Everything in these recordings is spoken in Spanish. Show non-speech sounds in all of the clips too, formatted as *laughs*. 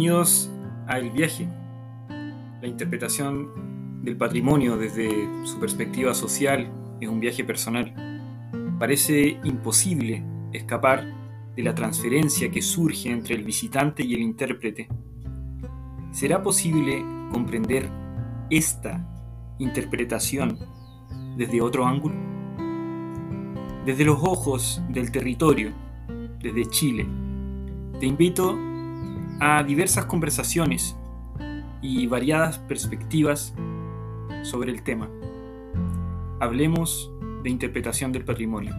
Bienvenidos a El Viaje, la interpretación del patrimonio desde su perspectiva social es un viaje personal. Parece imposible escapar de la transferencia que surge entre el visitante y el intérprete. ¿Será posible comprender esta interpretación desde otro ángulo? Desde los ojos del territorio, desde Chile. Te invito a diversas conversaciones y variadas perspectivas sobre el tema. Hablemos de interpretación del patrimonio.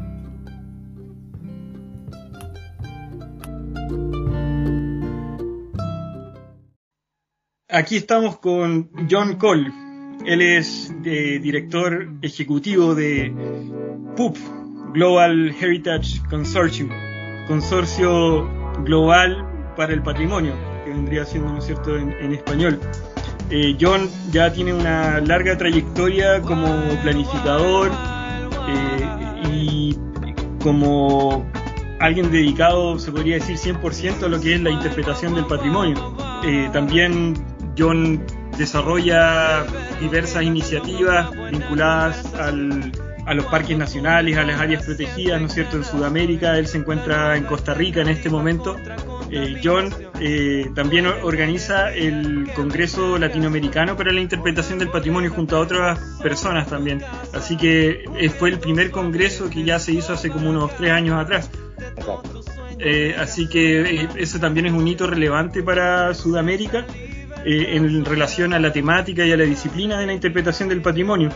Aquí estamos con John Cole. Él es eh, director ejecutivo de PUP, Global Heritage Consortium, consorcio global para el patrimonio, que vendría siendo, ¿no cierto?, en, español. Eh, John ya tiene una larga trayectoria como planificador eh, y como alguien dedicado, se podría decir, 100% a lo que es la interpretación del patrimonio. Eh, también John desarrolla diversas iniciativas vinculadas al, a los parques nacionales, a las áreas protegidas, ¿no cierto?, en Sudamérica. Él se encuentra en Costa Rica en este momento eh, John eh, también organiza el Congreso Latinoamericano para la Interpretación del Patrimonio junto a otras personas también. Así que eh, fue el primer congreso que ya se hizo hace como unos tres años atrás. así que eso también es un hito relevante para Sudamérica en relación a la temática y a la disciplina de la interpretación del patrimonio.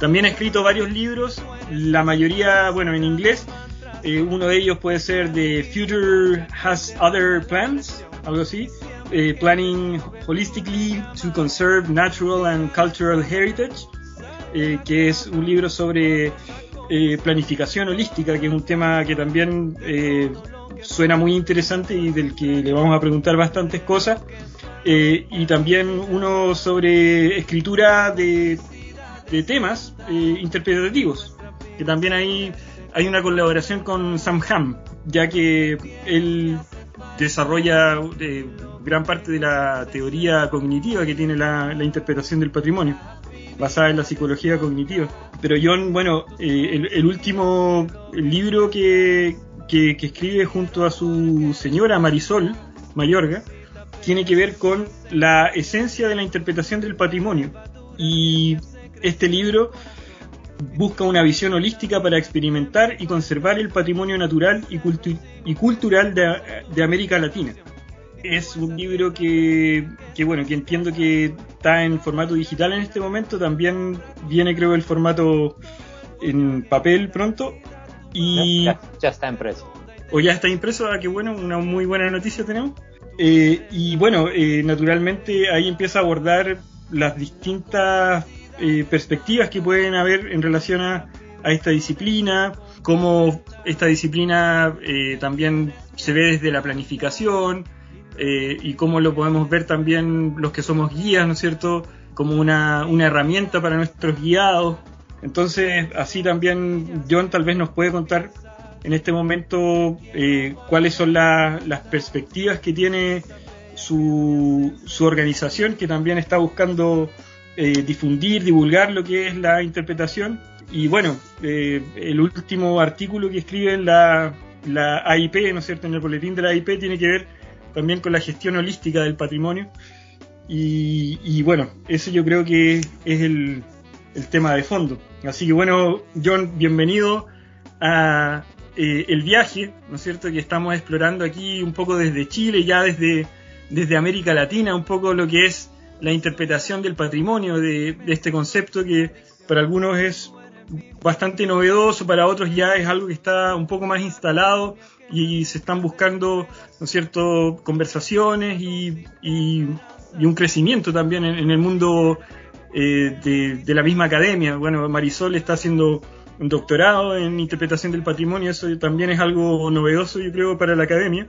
También ha escrito varios libros, la mayoría, bueno, en inglés, eh, uno de ellos puede ser The Future Has Other Plans, algo así. Eh, planning Holistically to Conserve Natural and Cultural Heritage, eh, que es un libro sobre planificación holística, que es un tema que también suena muy interesante y del que le vamos a preguntar bastantes cosas. y también uno sobre escritura de, de temas interpretativos, que también hay hay una colaboración con Sam Ham, ya que él desarrolla eh, gran parte de la teoría cognitiva que tiene la, interpretación del patrimonio, basada en la psicología cognitiva. Pero John, bueno, eh, el, último libro que, que, escribe junto a su señora Marisol Mayorga tiene que ver con la esencia de la interpretación del patrimonio. Y este libro busca una visión holística para experimentar y conservar el patrimonio natural y, y cultural de, América Latina. Es un libro que, bueno, que entiendo que está en formato digital en este momento, también viene creo el formato en papel pronto y ya, está impreso. O ya está impreso, ah, qué bueno, una muy buena noticia tenemos. Eh, y bueno, eh, naturalmente ahí empieza a abordar las distintas eh, perspectivas que pueden haber en relación a, esta disciplina, cómo esta disciplina eh, también se ve desde la planificación eh, y cómo lo podemos ver también los que somos guías, ¿no es cierto?, como una, herramienta para nuestros guiados. Entonces, así también John tal vez nos puede contar en este momento cuáles son las perspectivas que tiene su, su organización, que también está buscando eh, difundir, divulgar lo que es la interpretación. Y bueno, eh, el último artículo que escribe la, la AIP, ¿no es cierto?, en el boletín de la AIP tiene que ver también con la gestión holística del patrimonio. Y, bueno, eso yo creo que es el, el, tema de fondo. Así que bueno, John, bienvenido a eh, el viaje, ¿no es cierto?, que estamos explorando aquí un poco desde Chile, ya desde, desde América Latina, un poco lo que es la interpretación del patrimonio de, este concepto que para algunos es bastante novedoso, para otros ya es algo que está un poco más instalado y se están buscando, ¿no conversaciones y, un crecimiento también en, el mundo eh, de, la misma academia. Bueno, Marisol está haciendo un doctorado en interpretación del patrimonio, eso también es algo novedoso, yo creo, para la academia.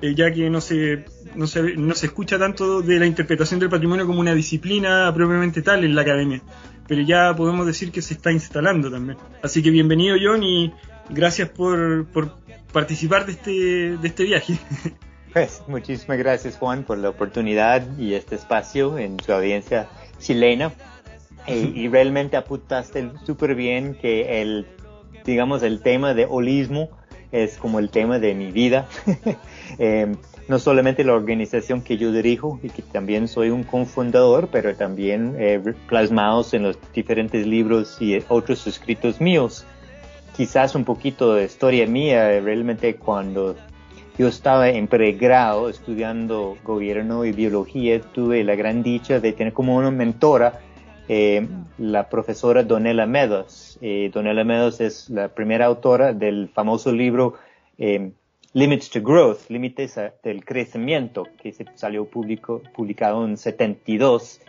Eh, ya que no se, no, se, no se escucha tanto de la interpretación del patrimonio como una disciplina propiamente tal en la academia, pero ya podemos decir que se está instalando también. Así que bienvenido John y gracias por, por participar de este, de este viaje. *laughs* Pues muchísimas gracias Juan por la oportunidad y este espacio en su audiencia chilena. Eh, y realmente apuntaste súper bien que el, digamos, el tema de holismo es como el tema de mi vida. *laughs* eh, no solamente la organización que yo dirijo y que también soy un cofundador, pero también eh, plasmados en los diferentes libros y otros escritos míos. Quizás un poquito de historia mía, realmente cuando yo estaba en pregrado estudiando gobierno y biología, tuve la gran dicha de tener como una mentora eh, la profesora Donella Meadows. Eh, Donella Meadows es la primera autora del famoso libro eh, Limits to Growth, Límites del Crecimiento, que se salió público, publicado en 72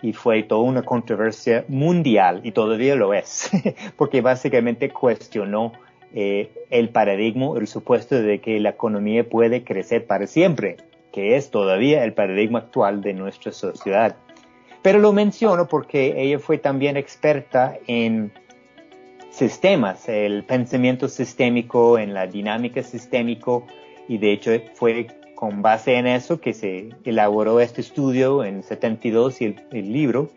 y fue toda una controversia mundial y todavía lo es, *laughs* porque básicamente cuestionó eh, el paradigma, el supuesto de que la economía puede crecer para siempre, que es todavía el paradigma actual de nuestra sociedad. Pero lo menciono porque ella fue también experta en sistemas, el pensamiento sistémico, en la dinámica sistémico, y de hecho fue con base en eso que se elaboró este estudio en 72 y el, libro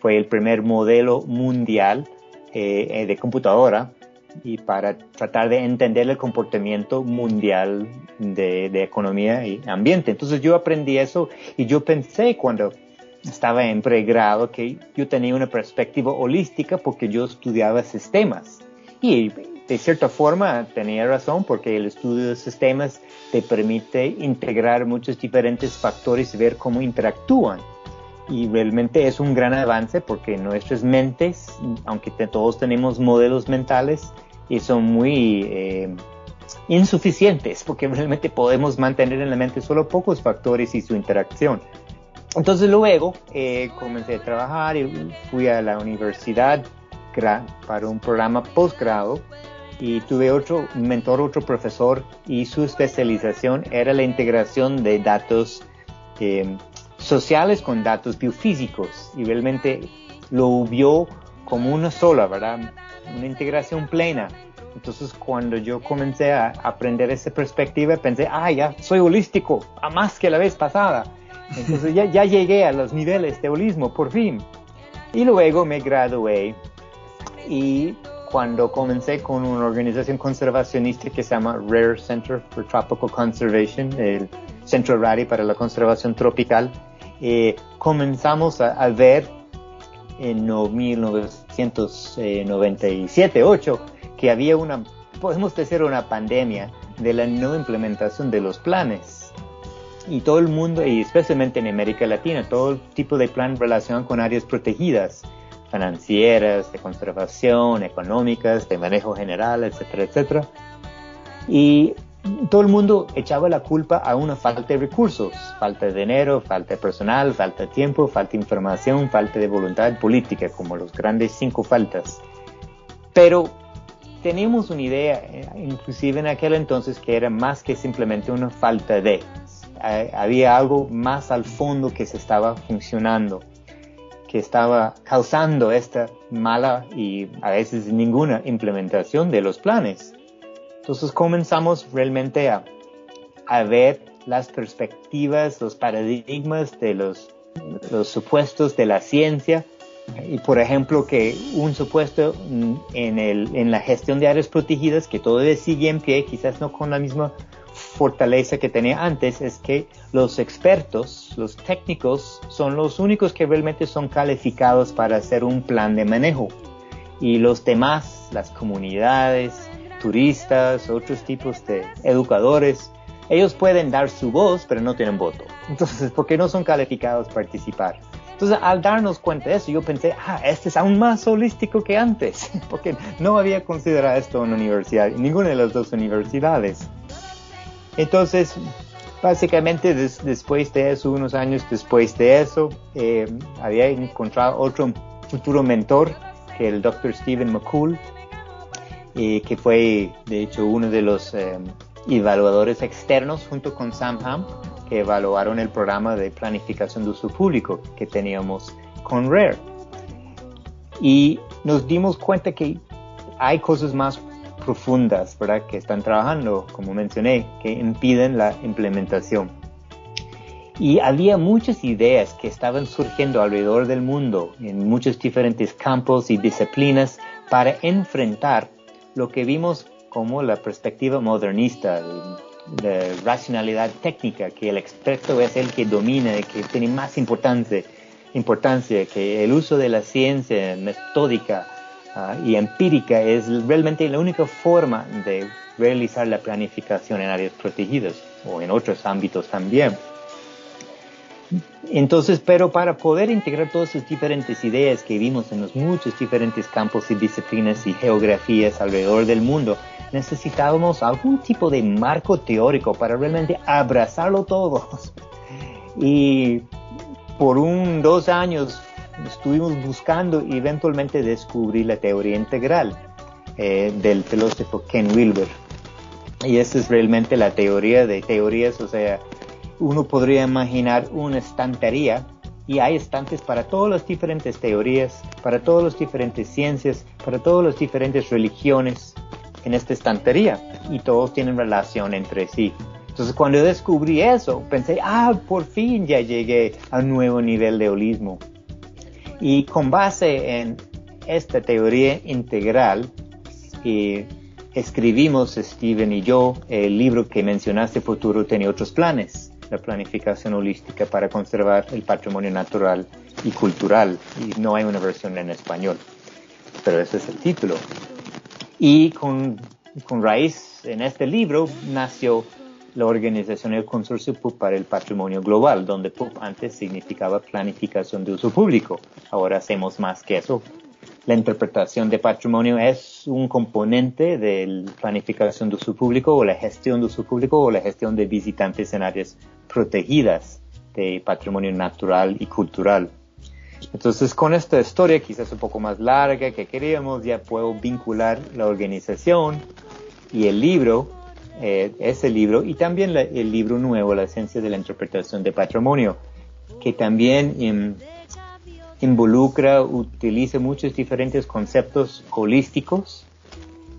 fue el primer modelo mundial eh, eh, de computadora y para tratar de entender el comportamiento mundial de, de, economía y ambiente. Entonces yo aprendí eso y yo pensé cuando estaba en pregrado que yo tenía una perspectiva holística porque yo estudiaba sistemas. Y de cierta forma tenía razón porque el estudio de sistemas te permite integrar muchos diferentes factores y ver cómo interactúan. Y realmente es un gran avance porque nuestras mentes, aunque todos tenemos modelos mentales, y son muy eh, insuficientes porque realmente podemos mantener en la mente solo pocos factores y su interacción. Entonces luego eh, comencé a trabajar y fui a la universidad para un programa posgrado y tuve otro mentor, otro profesor y su especialización era la integración de datos eh, sociales con datos biofísicos y realmente lo vio como una sola, ¿verdad? Una integración plena. Entonces cuando yo comencé a aprender esa perspectiva pensé, ah, ya soy holístico, a más que la vez pasada. Entonces ya, ya llegué a los niveles de holismo, por fin. Y luego me gradué y cuando comencé con una organización conservacionista que se llama Rare Center for Tropical Conservation, el Centro RARI para la Conservación Tropical, eh, comenzamos a, ver en 1997-8 que había una, podemos decir, una pandemia de la no implementación de los planes y todo el mundo, y especialmente en América Latina, todo tipo de plan relacionado con áreas protegidas, financieras, de conservación, económicas, de manejo general, etcétera, etcétera. Y todo el mundo echaba la culpa a una falta de recursos, falta de dinero, falta de personal, falta de tiempo, falta de información, falta de voluntad política, como los grandes cinco faltas. Pero teníamos una idea, eh, inclusive en aquel entonces, que era más que simplemente una falta de había algo más al fondo que se estaba funcionando, que estaba causando esta mala y a veces ninguna implementación de los planes. Entonces comenzamos realmente a, ver las perspectivas, los paradigmas de los, supuestos de la ciencia y por ejemplo que un supuesto en, en la gestión de áreas protegidas que todavía sigue en pie, quizás no con la misma fortaleza que tenía antes es que los expertos, los técnicos, son los únicos que realmente son calificados para hacer un plan de manejo. Y los demás, las comunidades, turistas, otros tipos de educadores, ellos pueden dar su voz, pero no tienen voto. Entonces, ¿por qué no son calificados para participar? Entonces, al darnos cuenta de eso, yo pensé, ah, este es aún más holístico que antes, *laughs* porque no había considerado esto en la universidad, en ninguna de las dos universidades. Entonces, básicamente después de eso, unos años después de eso, eh, había encontrado otro futuro mentor, que el Dr. Stephen McCool, que fue de hecho uno de los eh, evaluadores externos junto con Sam Ham, que evaluaron el programa de planificación de uso público que teníamos con RARE. Y nos dimos cuenta que hay cosas más profundas, ¿verdad? Que están trabajando, como mencioné, que impiden la implementación. Y había muchas ideas que estaban surgiendo alrededor del mundo, en muchos diferentes campos y disciplinas, para enfrentar lo que vimos como la perspectiva modernista, de racionalidad técnica, que el experto es el que domina, y que tiene más importancia, importancia que el uso de la ciencia metódica ah, y empírica es realmente la única forma de realizar la planificación en áreas protegidas o en otros ámbitos también. Entonces, pero para poder integrar todas esas diferentes ideas que vimos en los muchos diferentes campos y disciplinas y geografías alrededor del mundo, necesitábamos algún tipo de marco teórico para realmente abrazarlo todo. *laughs* Y por un dos años estuvimos buscando y eventualmente descubrí la teoría integral eh, del filósofo Ken Wilber. Y esa es realmente la teoría de teorías, o sea, uno podría imaginar una estantería y hay estantes para todas las diferentes teorías, para todas las diferentes ciencias, para todas las diferentes religiones en esta estantería y todos tienen relación entre sí. Entonces cuando descubrí eso, pensé, ah, por fin ya llegué a un nuevo nivel de holismo. Y con base en esta teoría integral, eh, escribimos, Steven y yo, el libro que mencionaste, Futuro tiene otros planes la planificación holística para conservar el patrimonio natural y cultural. Y no hay una versión en español, pero ese es el título. Y con, con raíz en este libro nació la organización del Consorcio PUP para el Patrimonio Global, donde PUP antes significaba planificación de uso público. Ahora hacemos más que eso, la interpretación de patrimonio es un componente de la planificación de uso público o la gestión de uso público o la gestión de visitantes en áreas protegidas de patrimonio natural y cultural. Entonces, con esta historia, quizás un poco más larga que queríamos, ya puedo vincular la organización y el libro, eh, ese libro, y también el libro nuevo, La esencia de la interpretación de patrimonio, que también em, involucra, utiliza muchos diferentes conceptos holísticos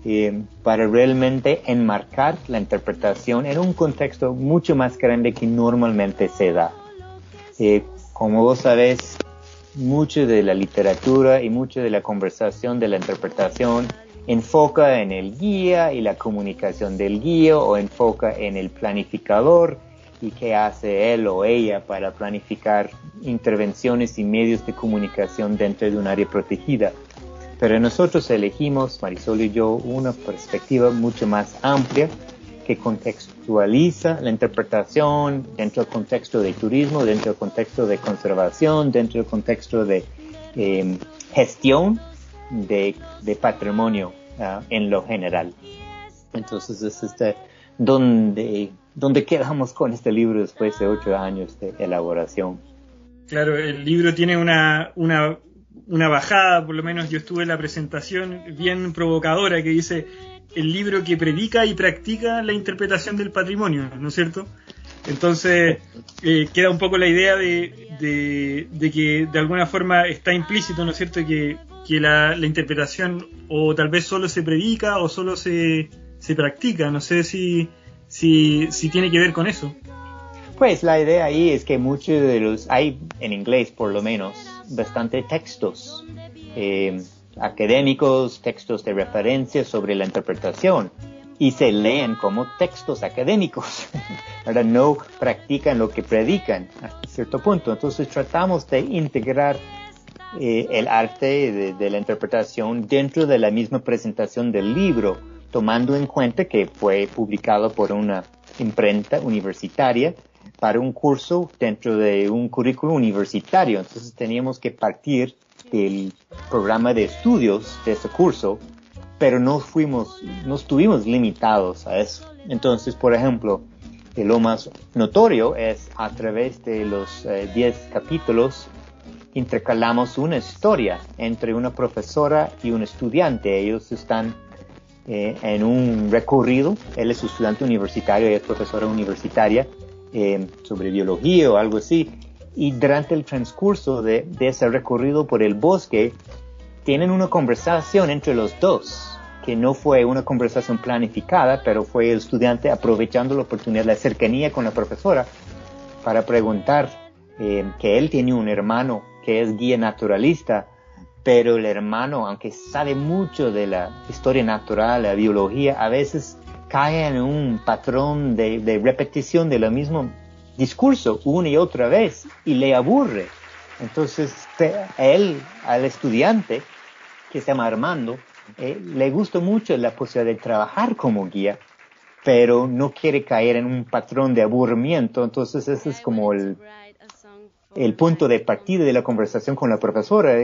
eh, para realmente enmarcar la interpretación en un contexto mucho más grande que normalmente se da. Eh, como vos sabés, mucho de la literatura y mucho de la conversación de la interpretación enfoca en el guía y la comunicación del guía o enfoca en el planificador y qué hace él o ella para planificar intervenciones y medios de comunicación dentro de un área protegida. Pero nosotros elegimos, Marisol y yo, una perspectiva mucho más amplia que contextualiza la interpretación dentro del contexto de turismo, dentro del contexto de conservación, dentro del contexto de em, gestión de, patrimonio ah, en lo general. Entonces es este donde ¿Dónde quedamos con este libro después de ocho años de elaboración? Claro, el libro tiene una, una, una bajada, por lo menos yo estuve en la presentación bien provocadora que dice el libro que predica y practica la interpretación del patrimonio, ¿no es cierto? Entonces eh, queda un poco la idea de, de, que de alguna forma está implícito, ¿no es cierto?, que, que la, la, interpretación o tal vez solo se predica o solo se, se practica. No sé si, si, si tiene que ver con eso. Pues la idea ahí es que muchos de los, hay en inglés por lo menos, bastante textos eh, académicos, textos de referencia sobre la interpretación y se leen como textos académicos. *laughs* Ahora no practican lo que predican hasta cierto punto. Entonces tratamos de integrar eh, el arte de, de, la interpretación dentro de la misma presentación del libro tomando en cuenta que fue publicado por una imprenta universitaria para un curso dentro de un currículo universitario. Entonces teníamos que partir del programa de estudios de ese curso, pero no fuimos, no estuvimos limitados a eso. Entonces, por ejemplo, lo más notorio es a través de los 10 eh, capítulos intercalamos una historia entre una profesora y un estudiante. Ellos están eh, en un recorrido. Él es estudiante universitario, y es profesora universitaria eh, sobre biología o algo así. Y durante el transcurso de, ese recorrido por el bosque, tienen una conversación entre los dos. que no fue una conversación planificada, pero fue el estudiante aprovechando la oportunidad, la cercanía con la profesora, para preguntar eh, que él tiene un hermano que es guía naturalista, pero el hermano, aunque sabe mucho de la historia natural, la biología, a veces cae en un patrón de, repetición de lo mismo discurso una y otra vez y le aburre. Entonces, él, al estudiante, que se llama Armando, eh, le gusta mucho la posibilidad de trabajar como guía, pero no quiere caer en un patrón de aburrimiento. Entonces, ese es como el, el punto de partida de la conversación con la profesora.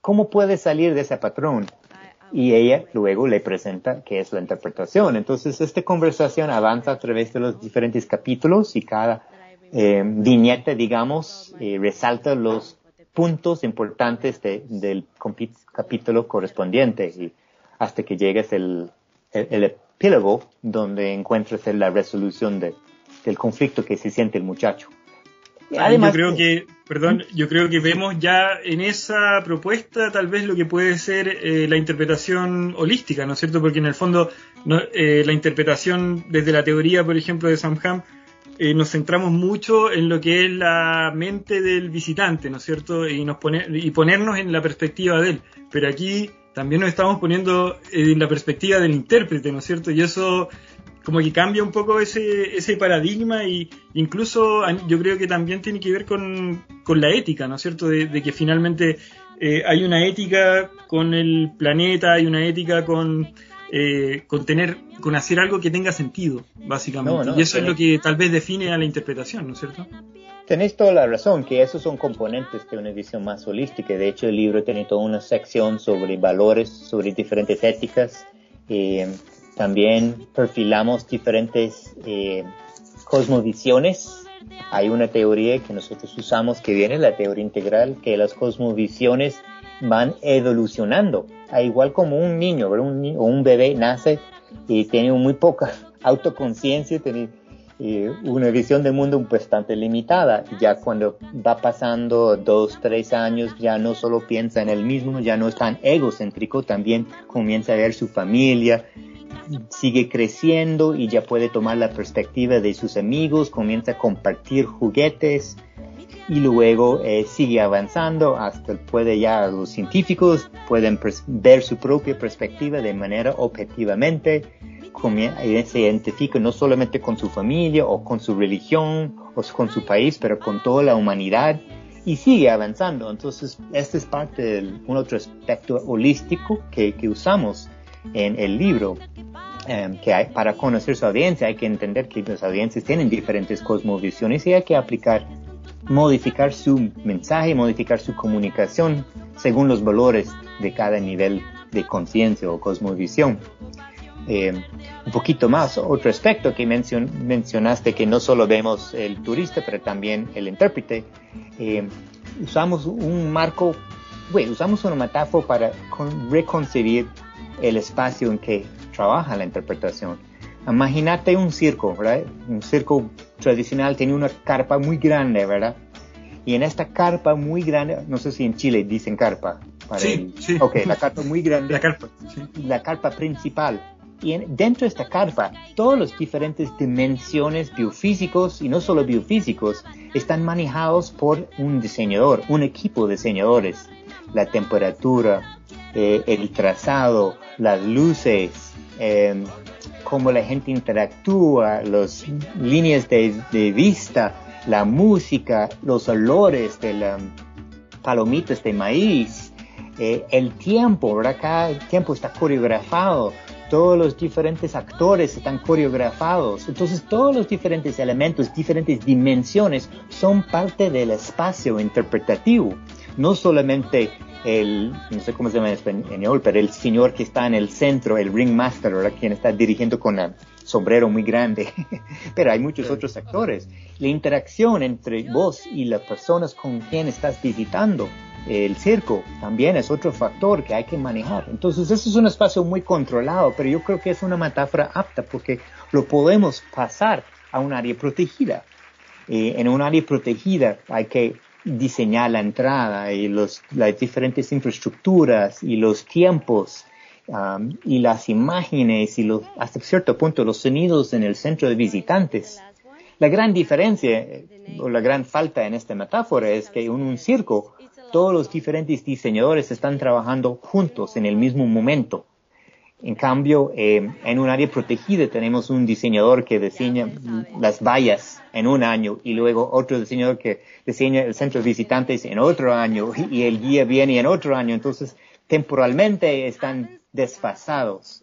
¿Cómo puede salir de ese patrón? Y ella luego le presenta qué es la interpretación. Entonces, esta conversación avanza a través de los diferentes capítulos y cada eh, viñeta, digamos, eh, resalta los puntos importantes del capítulo correspondiente y hasta que llegues el, el, epílogo donde encuentres la resolución de, del conflicto que se siente el muchacho. Además, yo creo que, perdón, yo creo que vemos ya en esa propuesta tal vez lo que puede ser eh, la interpretación holística, ¿no es cierto? Porque en el fondo eh, la interpretación desde la teoría, por ejemplo, de Samham, eh, nos centramos mucho en lo que es la mente del visitante, ¿no es cierto? Y, nos pone, y ponernos en la perspectiva de él. Pero aquí también nos estamos poniendo en la perspectiva del intérprete, ¿no es cierto? Y eso como que cambia un poco ese, ese paradigma y incluso yo creo que también tiene que ver con, con la ética, ¿no es cierto? De, que finalmente eh, hay una ética con el planeta, hay una ética con eh, con tener, con hacer algo que tenga sentido, básicamente. y eso es lo que tal vez define a la interpretación, ¿no es cierto? Tenéis toda la razón, que esos son componentes de una visión más holística. De hecho, el libro tiene toda una sección sobre valores, sobre diferentes éticas. Eh, también perfilamos diferentes eh, cosmovisiones. Hay una teoría que nosotros usamos que viene, la teoría integral, que las cosmovisiones van evolucionando. igual como un niño, Un o un bebé nace y tiene muy poca *laughs* autoconciencia, tiene eh, una visión del mundo bastante limitada. Ya cuando va pasando dos, tres años, ya no solo piensa en él mismo, ya no es tan egocéntrico, también comienza a ver su familia, sigue creciendo y ya puede tomar la perspectiva de sus amigos, comienza a compartir juguetes, y luego eh, sigue avanzando hasta puede ya los científicos pueden ver su propia perspectiva de manera objetivamente se identifica no solamente con su familia o con su religión o con su país pero con toda la humanidad y sigue avanzando. Entonces este es parte de un otro aspecto holístico que, que usamos en el libro em, que hay, para conocer su audiencia hay que entender que las audiencias tienen diferentes cosmovisiones y hay que aplicar modificar su mensaje, modificar su comunicación según los valores de cada nivel de conciencia o cosmovisión. Eh, un poquito más, otro aspecto que mencionaste que no solo vemos el turista, pero también el intérprete, eh, usamos un marco, bueno, usamos una metáfora para reconcebir el espacio en que trabaja la interpretación. Imagínate un circo, ¿verdad? Un circo tradicional tiene una carpa muy grande, ¿verdad? Y en esta carpa muy grande, no sé si en Chile dicen carpa. sí, sí. Ok, la carpa muy grande. La carpa, sí. La carpa principal. Y dentro de esta carpa, todas las diferentes dimensiones biofísicos y no solo biofísicos están manejados por un diseñador, un equipo de diseñadores. La temperatura, eh, el trazado, las luces, eh, cómo la gente interactúa, las líneas de, vista, la música, los olores de las palomitas de maíz, eh, el tiempo, ¿verdad? Cada tiempo está coreografado, todos los diferentes actores están coreografados, entonces todos los diferentes elementos, diferentes dimensiones son parte del espacio interpretativo, no solamente el, no sé cómo se llama en español, pero el señor que está en el centro, el ringmaster, ¿verdad? Quien está dirigiendo con el sombrero muy grande. *laughs* pero hay muchos otros actores. La interacción entre vos y las personas con quien estás visitando el circo también es otro factor que hay que manejar. Entonces, eso es un espacio muy controlado, pero yo creo que es una metáfora apta porque lo podemos pasar a un área protegida. Eh, en un área protegida hay que diseñar la entrada y los, las diferentes infraestructuras y los tiempos um, y las imágenes y los, hasta cierto punto los sonidos en el centro de visitantes. La gran diferencia o la gran falta en esta metáfora es que en un circo todos los diferentes diseñadores están trabajando juntos en el mismo momento. En cambio, eh, en un área protegida tenemos un diseñador que diseña las vallas en un año y luego otro diseñador que diseña el centro de visitantes en otro año y el guía viene en otro año. Entonces, temporalmente están desfasados.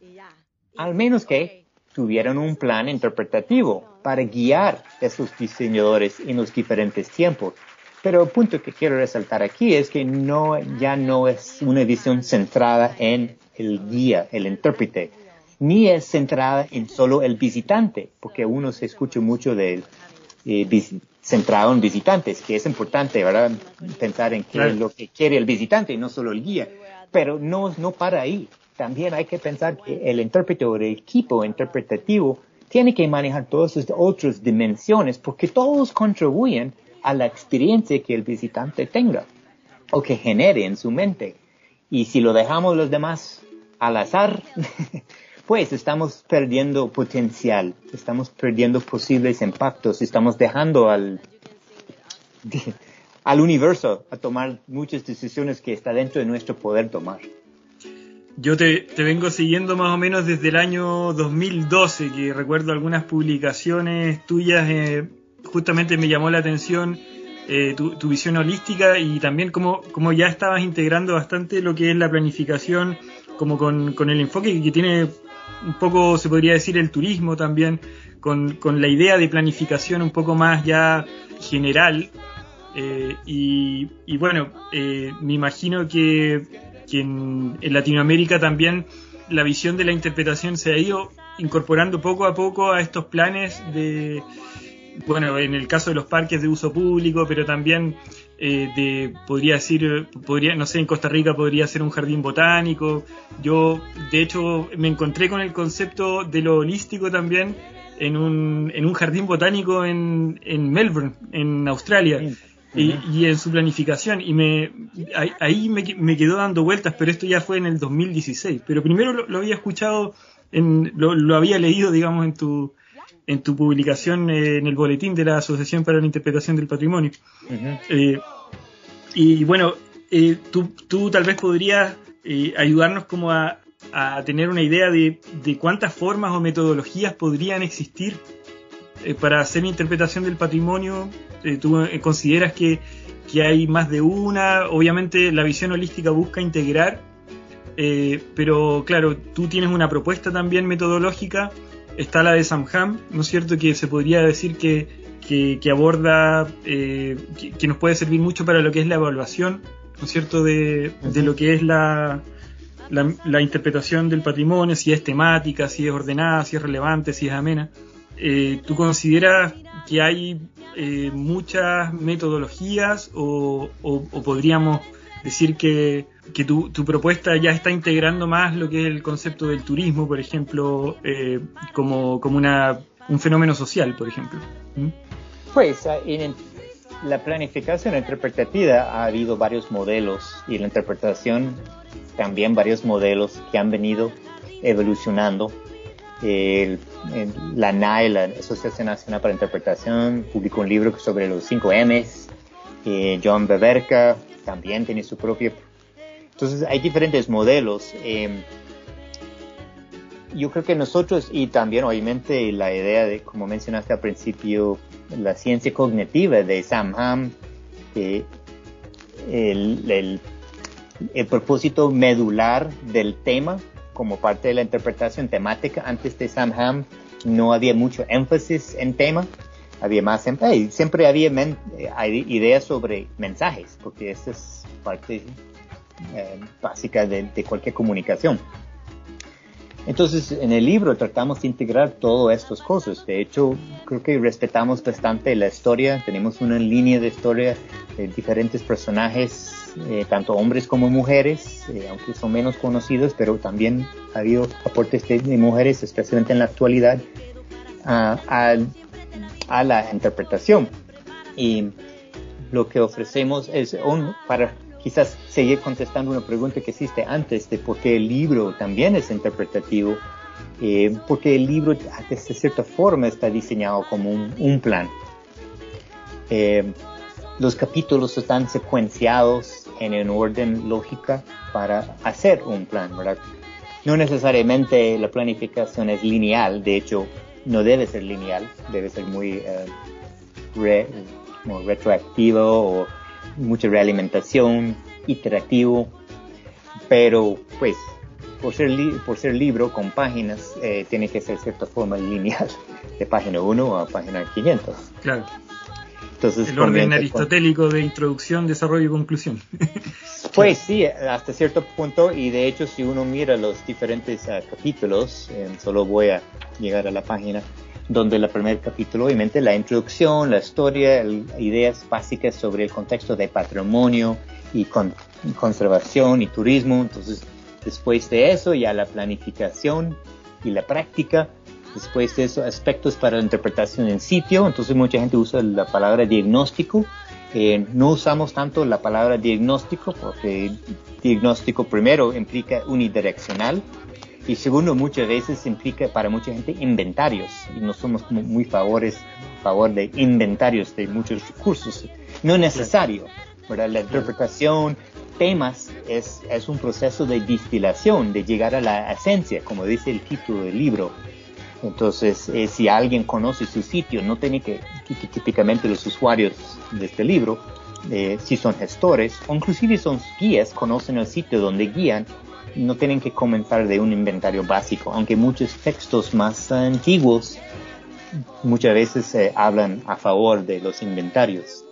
Al menos que tuvieran un plan interpretativo para guiar a esos diseñadores en los diferentes tiempos. Pero el punto que quiero resaltar aquí es que no, ya no es una edición centrada en el guía, el intérprete, ni es centrada en solo el visitante, porque uno se escucha mucho de eh, centrado en visitantes, que es importante, ¿verdad? Pensar en qué es lo que quiere el visitante y no solo el guía. Pero no, no para ahí. También hay que pensar que el intérprete o el equipo interpretativo tiene que manejar todas esas otras dimensiones porque todos contribuyen a la experiencia que el visitante tenga o que genere en su mente. Y si lo dejamos los demás al azar, *laughs* pues estamos perdiendo potencial, estamos perdiendo posibles impactos, estamos dejando al, *laughs* al universo a tomar muchas decisiones que está dentro de nuestro poder tomar. Yo te, vengo siguiendo más o menos desde el año 2012, que recuerdo algunas publicaciones tuyas, eh, justamente me llamó la atención eh, tu, visión holística y también cómo, cómo ya estabas integrando bastante lo que es la planificación como con, con el enfoque que tiene un poco, se podría decir, el turismo también, con, con la idea de planificación un poco más ya general. Eh, y, y, bueno, eh, me imagino que, que en, Latinoamérica también la visión de la interpretación se ha ido incorporando poco a poco a estos planes de, bueno, en el caso de los parques de uso público, pero también eh, de, podría decir, podría, no sé, en Costa Rica podría ser un jardín botánico. Yo, de hecho, me encontré con el concepto de lo holístico también en un, en un jardín botánico en, en Melbourne, en Australia. Y, en su planificación y me ahí, me, me, quedó dando vueltas pero esto ya fue en el 2016 pero primero lo, había escuchado en, lo, lo, había leído digamos en tu en tu publicación eh, en el boletín de la Asociación para la Interpretación del Patrimonio. Eh, y bueno, eh, tú, tú, tal vez podrías ayudarnos como a, a, tener una idea de, de, cuántas formas o metodologías podrían existir para hacer interpretación del patrimonio. ¿Tú consideras que, que, hay más de una? Obviamente la visión holística busca integrar, pero claro, tú tienes una propuesta también metodológica está la de Samham, ¿no es cierto? Que se podría decir que, que, aborda, eh, que, nos puede servir mucho para lo que es la evaluación, ¿no es cierto? De, de lo que es la, la, interpretación del patrimonio, si es temática, si es ordenada, si es relevante, si es amena. Eh, ¿Tú consideras que hay eh, muchas metodologías o, o podríamos decir que que tu, tu, propuesta ya está integrando más lo que es el concepto del turismo, por ejemplo, eh, como, como una, un fenómeno social, por ejemplo. ¿Mm? Pues ah, en la planificación interpretativa ha habido varios modelos y la interpretación también varios modelos que han venido evolucionando. la NAE, la Asociación Nacional para Interpretación, publicó un libro sobre los 5 M's. Eh, John Beberka también tiene su propio entonces hay diferentes modelos. Em, yo creo que nosotros, y también obviamente la idea de, como mencionaste al principio, la ciencia cognitiva de Sam Ham, el, el, el, propósito medular del tema como parte de la interpretación temática. Antes de Sam Ham no había mucho énfasis en tema, había más, siempre había ideas sobre mensajes, porque esa es parte eh, básica de, cualquier comunicación. Entonces, en el libro tratamos de integrar todas estas cosas. De hecho, creo que respetamos bastante la historia. Tenemos una línea de historia de diferentes personajes, eh, tanto hombres como mujeres, eh, aunque son menos conocidos, pero también ha habido aportes de, mujeres, especialmente en la actualidad, a, a, la interpretación. Y lo que ofrecemos es un, para quizás seguir contestando una pregunta que hiciste antes de por qué el libro también es interpretativo, eh, porque el libro de cierta forma está diseñado como un, plan. Eh, los capítulos están secuenciados en un orden lógica para hacer un plan, ¿verdad? No necesariamente la planificación es lineal, de hecho no debe ser lineal, debe ser muy eh, retroactivo o mucha realimentación, iterativo, pero pues por ser, por ser libro con páginas eh, tiene que ser cierta forma lineal, *laughs* de página 1 a página 500. Claro. Entonces, el orden aristotélico de introducción, desarrollo y conclusión. *laughs* Pues sí, hasta cierto punto, y de hecho si uno mira los diferentes ah, capítulos, solo voy a llegar a la página, donde el primer capítulo, obviamente, la introducción, la historia, ideas básicas sobre el contexto de patrimonio y conservación y turismo. Entonces, después de eso, ya la planificación y la práctica. Después de eso, aspectos para la interpretación en sitio. Entonces, mucha gente usa la palabra diagnóstico. Eh, no usamos tanto la palabra diagnóstico porque diagnóstico primero implica unidireccional y segundo, muchas veces implica para mucha gente inventarios y no somos como muy favores, favor de inventarios de muchos recursos. No es necesario, ¿verdad? La interpretación, temas, es, es un proceso de distilación, de llegar a la esencia, como dice el título del libro. Entonces, eh, si alguien conoce su sitio, no tiene que, típicamente los usuarios de este libro, eh, si son gestores o inclusive son guías, conocen el sitio donde guían, no tienen que comenzar de un inventario básico, aunque muchos textos más antiguos muchas veces eh, hablan a favor de los inventarios.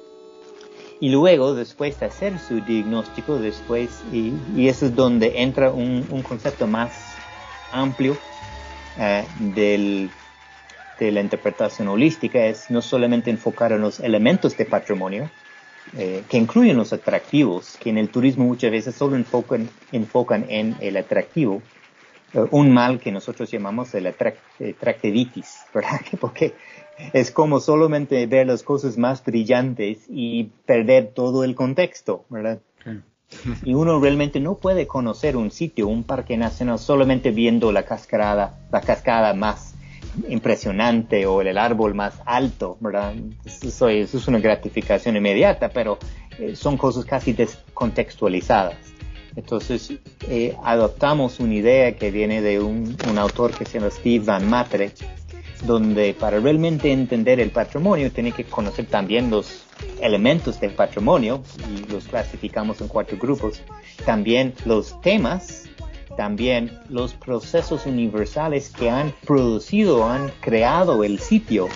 Y luego, después de hacer su diagnóstico, después, y, eso es donde entra un, concepto más amplio eh, del, de la interpretación holística, es no solamente enfocar en los elementos de patrimonio, eh, que incluyen los atractivos, que en el turismo muchas veces solo enfocan, enfocan en el atractivo, eh, un mal que nosotros llamamos el atractivitis, *laughs* ¿verdad? Porque es como solamente ver las cosas más brillantes y perder todo el contexto, ¿verdad? Y uno realmente no puede conocer un sitio, un parque nacional, solamente viendo la cascada, la cascada más impresionante o el árbol más alto, ¿verdad? Eso, es una gratificación inmediata, pero eh, son cosas casi descontextualizadas. Entonces, eh, adoptamos una idea que viene de un, autor que se llama Steve Van Matre, donde para realmente entender el patrimonio tiene que conocer también los elementos del patrimonio y los clasificamos en cuatro grupos. También los temas también los procesos universales que han producido, han creado el sitio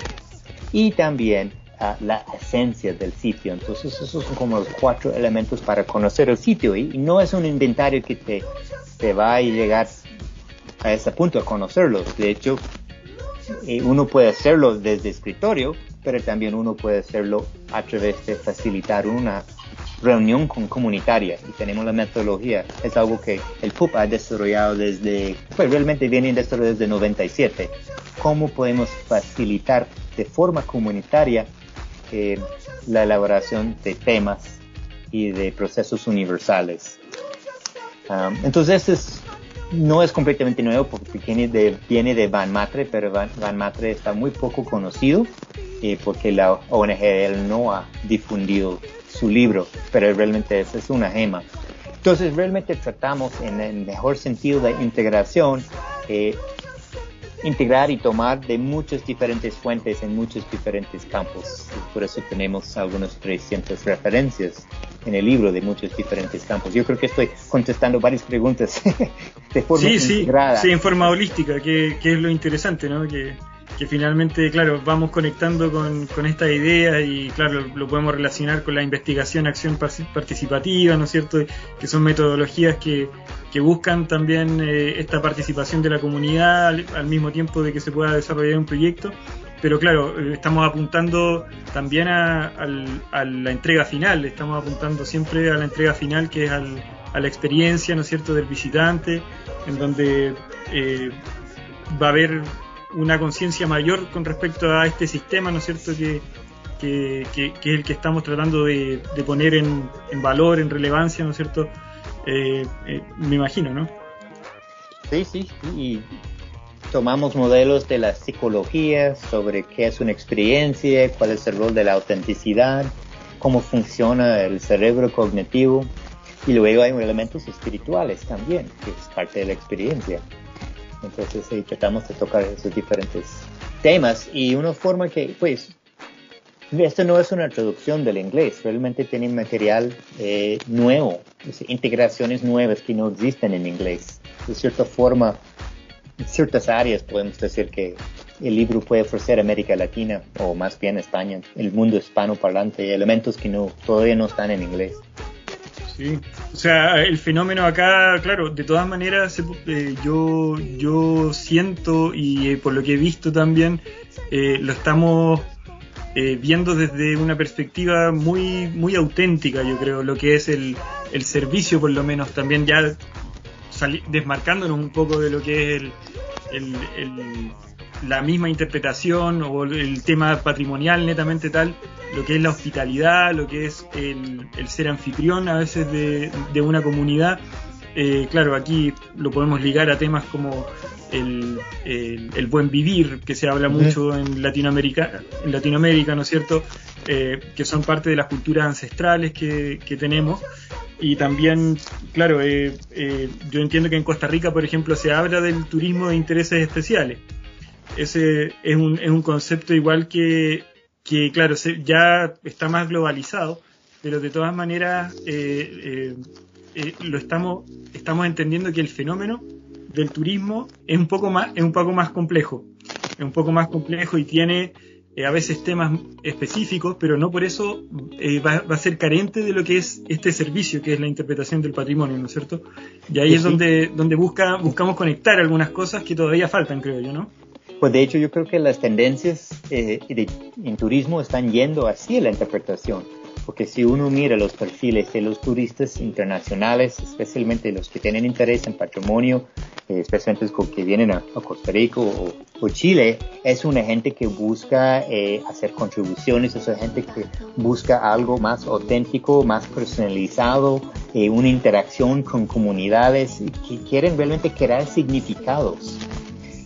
y también ah, la esencia del sitio. Entonces esos son como los cuatro elementos para conocer el sitio y, no es un inventario que te, te, va a llegar a ese punto a conocerlo. De hecho, eh, uno puede hacerlo desde escritorio, pero también uno puede hacerlo a través de facilitar una reunión con comunitaria y tenemos la metodología. Es algo que el PUP ha desarrollado desde, pues realmente viene desarrollado desde 97. ¿Cómo podemos facilitar de forma comunitaria eh, la elaboración de temas y de procesos universales? Um, entonces, es, no es completamente nuevo porque viene de, viene de Van Matre, pero Van, Matre está muy poco conocido eh, porque la ONG no ha difundido su libro, pero realmente es, es una gema. Entonces realmente tratamos en el mejor sentido de integración, eh, integrar y tomar de muchas diferentes fuentes en muchos diferentes campos. Por eso tenemos algunas 300 referencias en el libro de muchos diferentes campos. Yo creo que estoy contestando varias preguntas *laughs* de forma integrada. Sí, en forma holística, que, que, es lo interesante, ¿no? Que que finalmente, claro, vamos conectando con, con esta idea y, claro, lo, podemos relacionar con la investigación, acción participativa, ¿no es cierto? Que son metodologías que, que buscan también eh, esta participación de la comunidad al, mismo tiempo de que se pueda desarrollar un proyecto. Pero claro, eh, estamos apuntando también a, la entrega final, estamos apuntando siempre a la entrega final que es a la experiencia, ¿no es cierto?, del visitante, en donde eh, va a haber una conciencia mayor con respecto a este sistema, ¿no es cierto?, que, que, es el que estamos tratando de, poner en, valor, en relevancia, ¿no es cierto? Eh, eh, me imagino, ¿no? Sí, sí, y tomamos modelos de la psicología sobre qué es una experiencia, cuál es el rol de la autenticidad, cómo funciona el cerebro cognitivo, y luego hay elementos espirituales también, que es parte de la experiencia. Entonces, sí, tratamos de tocar esos diferentes temas y una forma que, pues, esto no es una traducción del inglés, realmente tiene material eh, nuevo, integraciones nuevas que no existen en inglés. De cierta forma, en ciertas áreas podemos decir que el libro puede ofrecer a América Latina o más bien España, el mundo hispano parlante, elementos que no, todavía no están en inglés. Sí, o sea, el fenómeno acá, claro, de todas maneras eh, yo, yo siento y eh, por lo que he visto también, eh, lo estamos viendo desde una perspectiva muy, muy auténtica, yo creo, lo que es el, el servicio por lo menos, también ya desmarcándonos un poco de lo que es el, la misma interpretación o el tema patrimonial netamente tal, lo que es la hospitalidad, lo que es el, ser anfitrión a veces de, una comunidad. Eh, claro, aquí lo podemos ligar a temas como el, buen vivir, que se habla mucho en Latinoamérica, en Latinoamérica, ¿no es cierto? Eh, que son parte de las culturas ancestrales que, tenemos. Y también, claro, eh, yo entiendo que en Costa Rica, por ejemplo, se habla del turismo de intereses especiales. Ese es un, es un concepto igual que, que claro, ya está más globalizado, pero de todas maneras eh, eh, eh, lo estamos, estamos entendiendo que el fenómeno del turismo es un poco más, es un poco más complejo, es un poco más complejo y tiene a veces temas específicos, pero no por eso va, a ser carente de lo que es este servicio, que es la interpretación del patrimonio, ¿no es cierto? Y ahí es donde, donde busca, buscamos conectar algunas cosas que todavía faltan, creo yo, ¿no? Pues de hecho yo creo que las tendencias eh, en turismo están yendo hacia la interpretación, porque si uno mira los perfiles de los turistas internacionales, especialmente los que tienen interés en patrimonio, eh, especialmente los que vienen a, Costa Rica o, Chile, es una gente que busca eh, hacer contribuciones, es una gente que busca algo más auténtico, más personalizado, una interacción con comunidades que quieren realmente crear significados.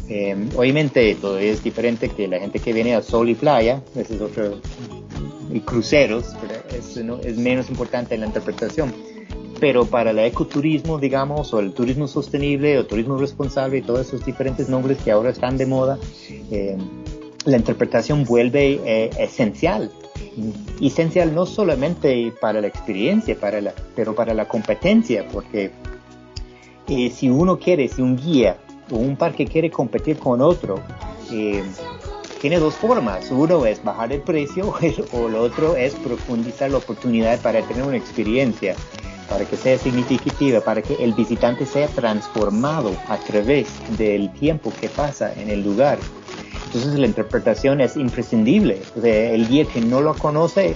Eh, obviamente todo es diferente que la gente que viene a sol y playa, ese es otro, y cruceros, es, es menos importante en la interpretación. Pero para el ecoturismo, digamos, o el turismo sostenible o turismo responsable y todos esos diferentes nombres que ahora están de moda, eh, la interpretación vuelve eh, esencial. Esencial no solamente para la experiencia, para la, pero para la competencia, porque si uno quiere, si un guía un parque quiere competir con otro, eh, tiene dos formas. Uno es bajar el precio *laughs* o el otro es profundizar la oportunidad para tener una experiencia, para que sea significativa, para que el visitante sea transformado a través del tiempo que pasa en el lugar. Entonces la interpretación es imprescindible. el guía que no lo conoce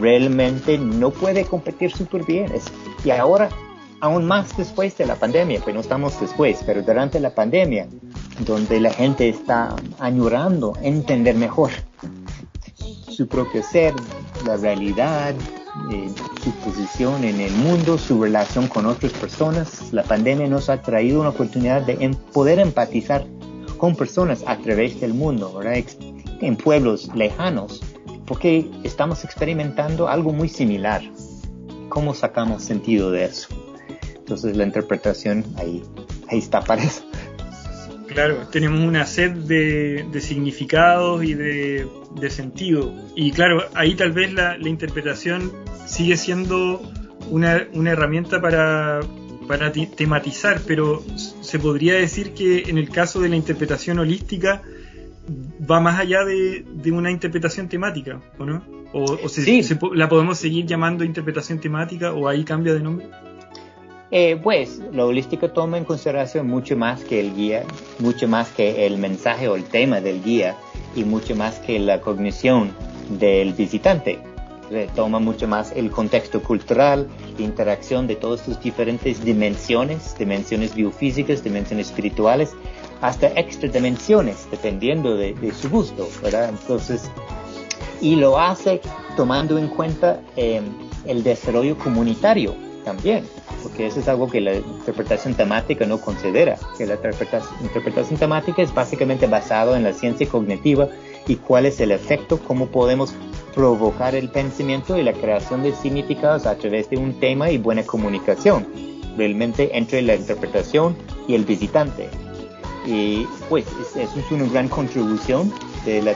realmente no puede competir súper bien. y ahora aún más después de la pandemia, pues no estamos después, pero durante la pandemia, donde la gente está añorando entender mejor su propio ser, la realidad, eh, su posición en el mundo, su relación con otras personas. La pandemia nos ha traído una oportunidad de em, poder empatizar con personas a través del mundo, en pueblos lejanos, porque estamos experimentando algo muy similar. ¿Cómo sacamos sentido de eso? Entonces la interpretación ahí, ahí está para eso. Claro, tenemos una sed de, significados y de, sentido. Y claro, ahí tal vez la, interpretación sigue siendo una, herramienta para, para tematizar, pero se podría decir que en el caso de la interpretación holística va más allá de, una interpretación temática, ¿o no? ¿O, la podemos seguir llamando interpretación temática o ahí cambia de nombre? Eh, pues la holística toma en consideración mucho más que el guía, mucho más que el mensaje o el tema del guía y mucho más que la cognición del visitante. toma mucho más el contexto cultural, interacción de todas sus diferentes dimensiones, dimensiones biofísicas, dimensiones espirituales, hasta extra dimensiones, dependiendo de, su gusto, ¿verdad? Entonces, y lo hace tomando en cuenta eh, el desarrollo comunitario también, porque eso es algo que la interpretación temática no considera, que la interpretación, interpretación temática es básicamente basado en la ciencia cognitiva y cuál es el efecto, cómo podemos provocar el pensamiento y la creación de significados a través de un tema y buena comunicación, realmente entre la interpretación y el visitante. Y pues eso es una gran contribución de la,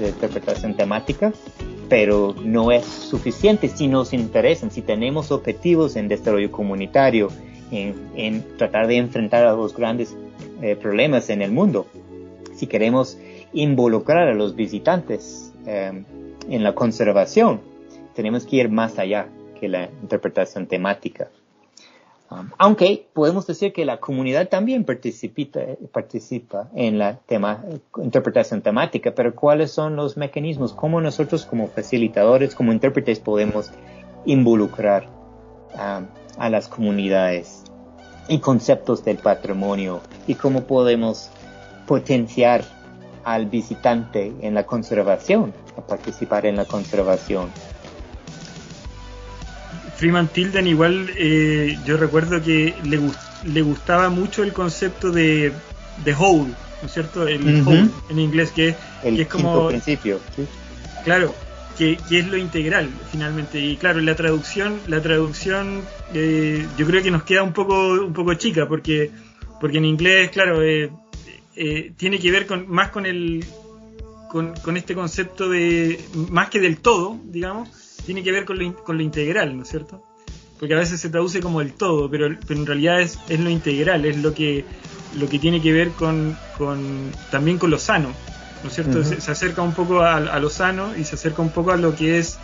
interpretación temática, pero no es suficiente si nos interesan, si tenemos objetivos en desarrollo comunitario, en, tratar de enfrentar a los grandes eh, problemas en el mundo, si queremos involucrar a los visitantes eh, en la conservación, tenemos que ir más allá que la interpretación temática. Aunque podemos decir que la comunidad también participa, en la tema, interpretación temática, pero ¿cuáles son los mecanismos? ¿Cómo nosotros como facilitadores, como intérpretes podemos involucrar um, a las comunidades y conceptos del patrimonio y cómo podemos potenciar al visitante en la conservación, a participar en la conservación? Freeman Tilden igual eh, yo recuerdo que le, le gustaba mucho el concepto de, de whole, ¿no es cierto? El whole en inglés, que, el es como... principio. Claro, que, es lo integral finalmente. Y claro, la traducción, la traducción eh, yo creo que nos queda un poco, un poco chica, porque, porque en inglés, claro, eh, tiene que ver con, más con el... Con, con este concepto de más que del todo, digamos, tiene que ver con lo, con lo integral, ¿no es cierto? Porque a veces se traduce como el todo, pero, pero en realidad es, es, lo integral, es lo que, lo que tiene que ver con, con también con lo sano, ¿no es cierto? se, acerca un poco a, lo sano y se acerca un poco a lo que es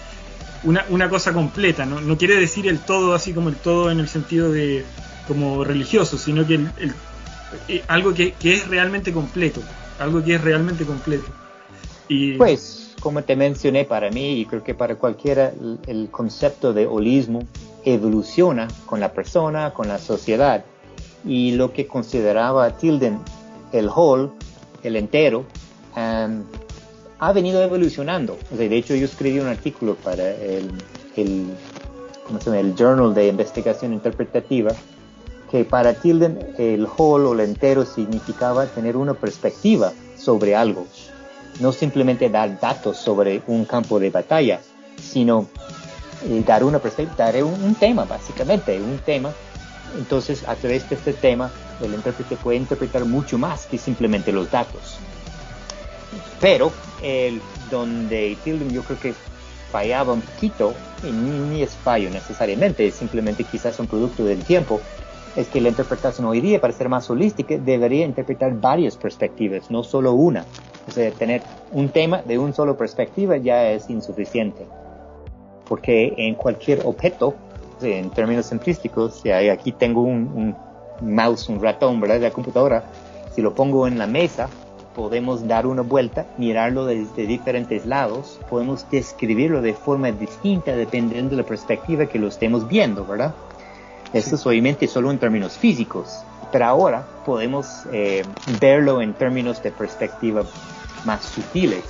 una, una cosa completa, ¿no? No quiere decir el todo así como el todo en el sentido de como religioso, sino que el, eh, algo que, que, es realmente completo, algo que es realmente completo. Y, pues como te mencioné, para mí y creo que para cualquiera, el, concepto de holismo evoluciona con la persona, con la sociedad. Y lo que consideraba Tilden el whole, el entero, um, ha venido evolucionando. de hecho, yo escribí un artículo para el, el, el Journal de Investigación Interpretativa que para Tilden el whole o el entero significaba tener una perspectiva sobre algo no simplemente dar datos sobre un campo de batalla, sino eh, dar una perspectiva, un, tema básicamente, un tema. Entonces, a través de este tema, el intérprete puede interpretar mucho más que simplemente los datos. Pero, el, donde Tilden yo creo que fallaba un poquito, y ni, ni es fallo necesariamente, es simplemente quizás un producto del tiempo, es que la interpretación hoy día, para ser más holística, debería interpretar varias perspectivas, no solo una. O sea, tener un tema de un solo perspectiva ya es insuficiente. Porque en cualquier objeto, en términos simplísticos, si aquí tengo un, mouse, un ratón, ¿verdad? De la computadora, si lo pongo en la mesa, podemos dar una vuelta, mirarlo desde diferentes lados, podemos describirlo de forma distinta dependiendo de la perspectiva que lo estemos viendo, ¿verdad? Esto es obviamente solo en términos físicos, pero ahora podemos eh, verlo en términos de perspectiva más sutiles.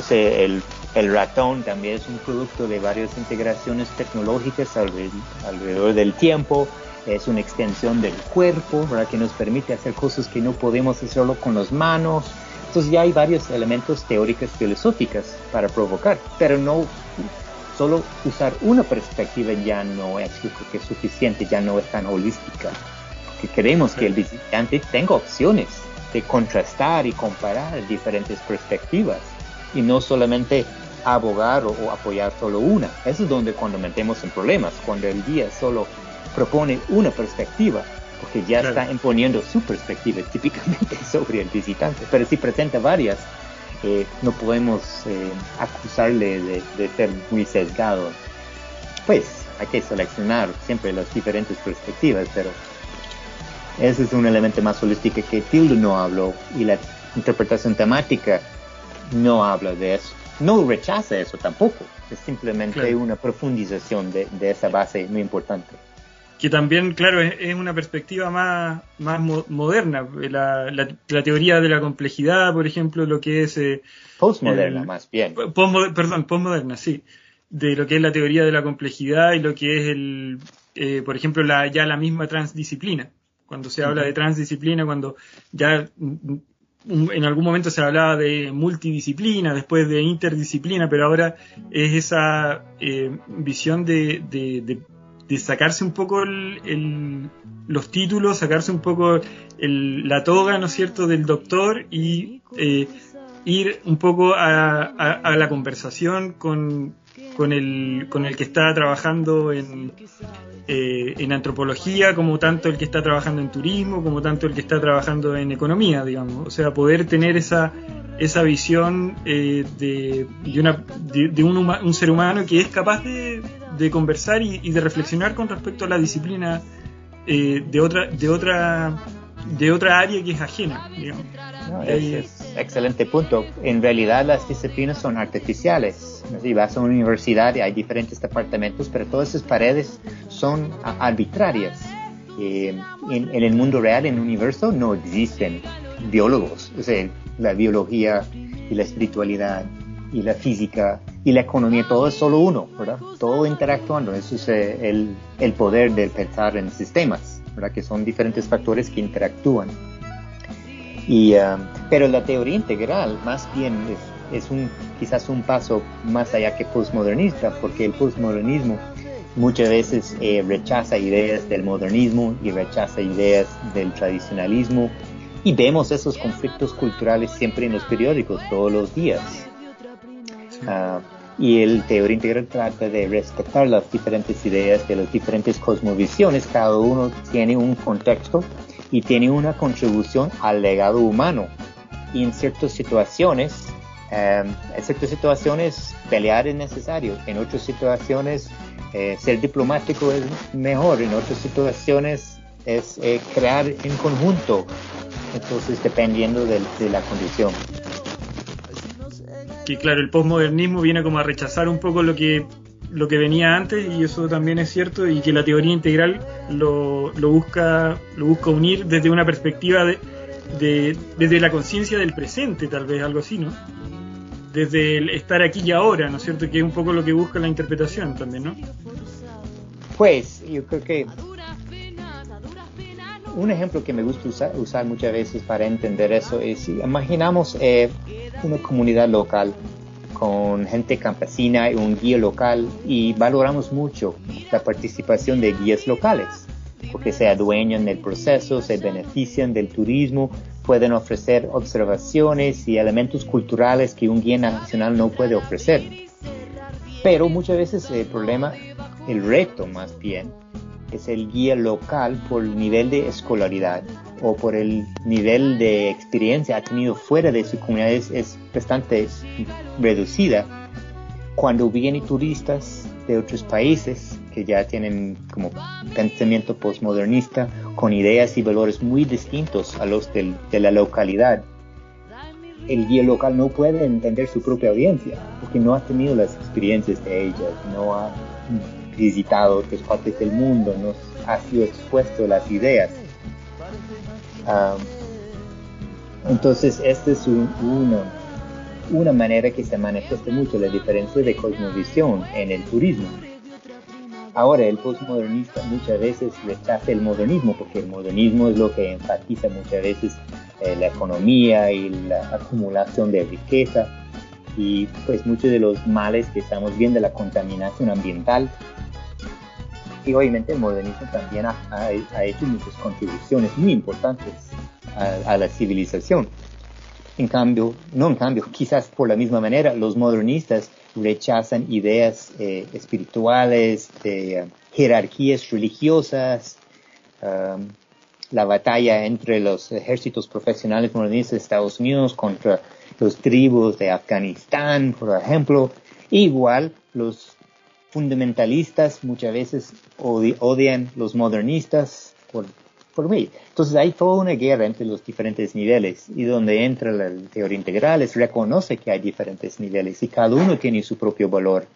Sea, el, el, ratón también es un producto de varias integraciones tecnológicas alrededor, del tiempo, es una extensión del cuerpo, ¿verdad? que nos permite hacer cosas que no podemos hacerlo con las manos. Entonces ya hay varios elementos teóricos filosóficas para provocar, pero no solo usar una perspectiva ya no es, que es suficiente, ya no es tan holística. Porque queremos que el visitante tenga opciones de contrastar y comparar diferentes perspectivas y no solamente abogar o, apoyar solo una. Eso es donde cuando metemos en problemas, cuando el guía solo propone una perspectiva, porque ya está imponiendo su perspectiva *laughs* típicamente sobre el visitante, pero si presenta varias, eh, no podemos eh, acusarle de, de, ser muy sesgado. Pues hay que seleccionar siempre las diferentes perspectivas, pero ese es un elemento más holístico que Tilde no habló y la interpretación temática no habla de eso. No rechaza eso tampoco, es simplemente una profundización de, esa base muy importante. que también, claro, es, una perspectiva más, más moderna. La, la, teoría de la complejidad, por ejemplo, lo que es... Eh, postmoderna, más bien. perdón, postmoderna, sí. De lo que es la teoría de la complejidad y lo que es, el, eh, por ejemplo, la, ya la misma transdisciplina. Cuando se habla de transdisciplina, cuando ya en algún momento se hablaba de multidisciplina, después de interdisciplina, pero ahora es esa eh, visión de, de, sacarse un poco los títulos, sacarse un poco la toga, ¿no es cierto?, del doctor y eh, ir un poco a, la conversación con, con, el, con el que está trabajando en, eh, en antropología, como tanto el que está trabajando en turismo, como tanto el que está trabajando en economía, digamos. O sea, poder tener esa, esa visión eh, de, de, un, un, ser humano que es capaz de, de conversar y, y, de reflexionar con respecto a la disciplina eh, de otra de otra de otra área que es ajena digamos. es, excelente punto en realidad las disciplinas son artificiales si vas a una universidad y hay diferentes departamentos, pero todas esas paredes son arbitrarias. Eh, en, el mundo real, en el universo, no existen biólogos. O sea, la biología y la espiritualidad y la física y la economía, todo es solo uno, ¿verdad? Todo interactuando. Eso es eh, el, el, poder de pensar en sistemas, ¿verdad? Que son diferentes factores que interactúan. Y, uh, pero la teoría integral más bien es es un, quizás un paso más allá que postmodernista, porque el postmodernismo muchas veces eh, rechaza ideas del modernismo y rechaza ideas del tradicionalismo y vemos esos conflictos culturales siempre en los periódicos todos los días. Ah, y el teoría integral trata de respetar las diferentes ideas de las diferentes cosmovisiones, cada uno tiene un contexto y tiene una contribución al legado humano. Y en ciertas situaciones Em, en ciertas situaciones pelear es necesario, en otras situaciones eh, ser diplomático es mejor, en otras situaciones es eh, crear en conjunto, entonces dependiendo de, la condición. Que claro, el postmodernismo viene como a rechazar un poco lo que lo que venía antes y eso también es cierto y que la teoría integral lo, lo busca lo busca unir desde una perspectiva de, de desde la conciencia del presente tal vez algo así no desde el estar aquí y ahora, ¿no es cierto? Que es un poco lo que busca la interpretación también, ¿no? Pues yo creo que un ejemplo que me gusta usar, muchas veces para entender eso es imaginamos eh, una comunidad local con gente campesina y un guía local y valoramos mucho la participación de guías locales porque se adueñan del proceso, se benefician del turismo, pueden ofrecer observaciones y elementos culturales que un guía nacional no puede ofrecer. Pero muchas veces el problema, el reto más bien, es el guía local por el nivel de escolaridad o por el nivel de experiencia ha tenido fuera de su comunidad es, bastante reducida. Cuando vienen turistas de otros países que ya tienen como pensamiento postmodernista con ideas y valores muy distintos a los de la localidad. El guía local no puede entender su propia audiencia porque no ha tenido las experiencias de ellas, no ha visitado otras partes del mundo, no ha sido expuesto las ideas. entonces, esta es una, una manera que se manifiesta mucho la diferencia de cosmovisión en el turismo. Ahora el postmodernista muchas veces rechaza el modernismo porque el modernismo es lo que enfatiza muchas veces eh, la economía y la acumulación de riqueza y pues muchos de los males que estamos viendo, la contaminación ambiental. Y obviamente el modernismo también ha, hecho muchas contribuciones muy importantes a la civilización. En cambio, no en cambio, quizás por la misma manera, los modernistas rechazan ideas eh, espirituales, de jerarquías religiosas, um, la batalla entre los ejércitos profesionales modernistas de Estados Unidos contra los tribus de Afganistán, por ejemplo. Igual los fundamentalistas muchas veces odian los modernistas por por mí. Entonces hay toda una guerra entre los diferentes niveles y donde entra la teoría integral es reconoce que hay diferentes niveles y cada uno tiene su propio valor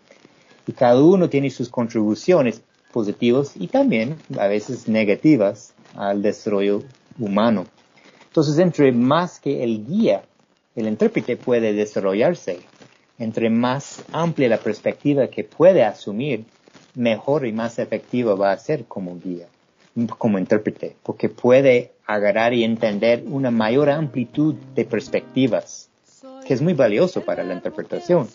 y cada uno tiene sus contribuciones. positivos y también a veces negativas al desarrollo humano. Entonces, entre más que el guía, el intérprete puede desarrollarse, entre más amplia la perspectiva que puede asumir, mejor y más efectivo va a ser como guía, como intérprete, porque puede agarrar y entender una mayor amplitud de perspectivas, que es muy valioso para la interpretación.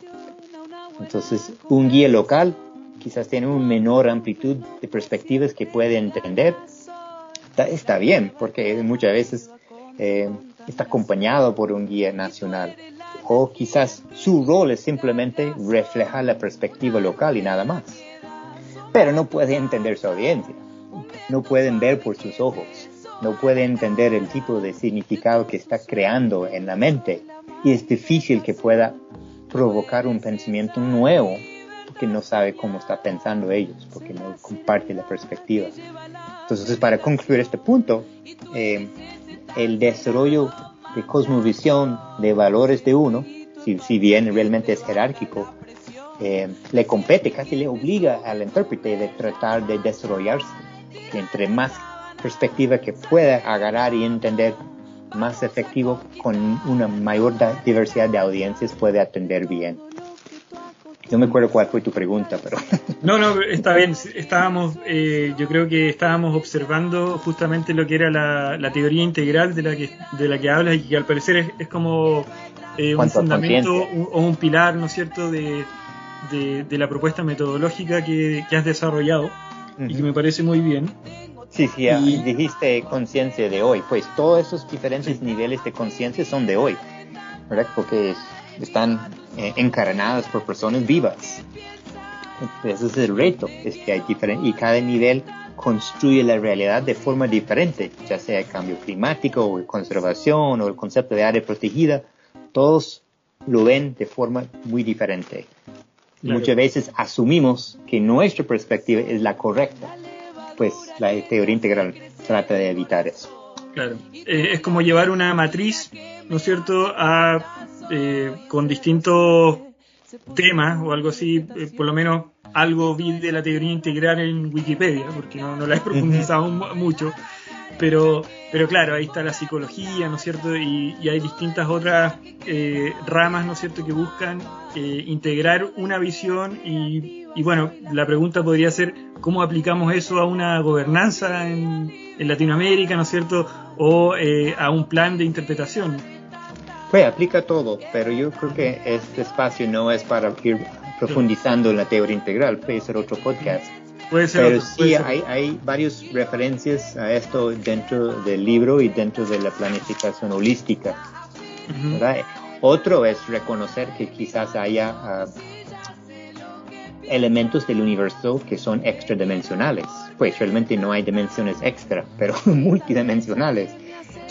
Entonces, un guía local quizás tiene una menor amplitud de perspectivas que puede entender. Está, bien, porque muchas veces eh, está acompañado por un guía nacional. O quizás su rol es simplemente reflejar la perspectiva local y nada más. Pero no puede entender su audiencia. No pueden ver por sus ojos. No puede entender el tipo de significado que está creando en la mente. Y es difícil que pueda provocar un pensamiento nuevo porque no sabe cómo está pensando ellos, porque no comparte la perspectiva. Entonces, para concluir este punto, eh, el desarrollo de cosmovisión, de valores de uno, si, bien realmente es jerárquico, eh, le compete, casi le obliga al intérprete de tratar de desarrollarse. Entre más perspectiva que pueda agarrar y entender, más efectivo con una mayor diversidad de audiencias puede atender bien. No me acuerdo cuál fue tu pregunta, pero... *laughs* No, no, está bien. Estábamos, eh, yo creo que estábamos observando justamente lo que era la, teoría integral de la que de la que hablas y que al parecer es, como eh, un fundamento o un pilar, ¿no es cierto?, de, de, la propuesta metodológica que, has desarrollado y que me parece muy bien. Sí, sí, y... dijiste conciencia de hoy. Pues todos esos diferentes niveles de conciencia son de hoy, ¿verdad? Porque están eh, encarnadas por personas vivas. Ese es el reto, es que hay diferente, y cada nivel construye la realidad de forma diferente, ya sea el cambio climático o conservación o el concepto de área protegida, todos lo ven de forma muy diferente. Muchas veces asumimos que nuestra perspectiva es la correcta, pues la teoría integral trata de evitar eso. Claro, eh, es como llevar una matriz, ¿no es cierto?, a, eh, con distintos temas o algo así, eh, por lo menos algo vi de la teoría integral en Wikipedia, porque no, no la he profundizado mucho, pero, pero claro, ahí está la psicología, ¿no es cierto? Y, hay distintas otras eh, ramas, ¿no es cierto?, que buscan eh, integrar una visión y, y, bueno, la pregunta podría ser, ¿cómo aplicamos eso a una gobernanza en, en Latinoamérica, ¿no es cierto?, o eh, a un plan de interpretación. Pues aplica todo, pero yo creo que este espacio no es para ir profundizando en la teoría integral, puede ser otro podcast. Puede ser Pero sí, hay, hay varias referencias a esto dentro del libro y dentro de la planificación holística. Otro es reconocer que quizás haya ah, elementos del universo que son extradimensionales. Pues realmente no hay dimensiones extra, pero *laughs* multidimensionales.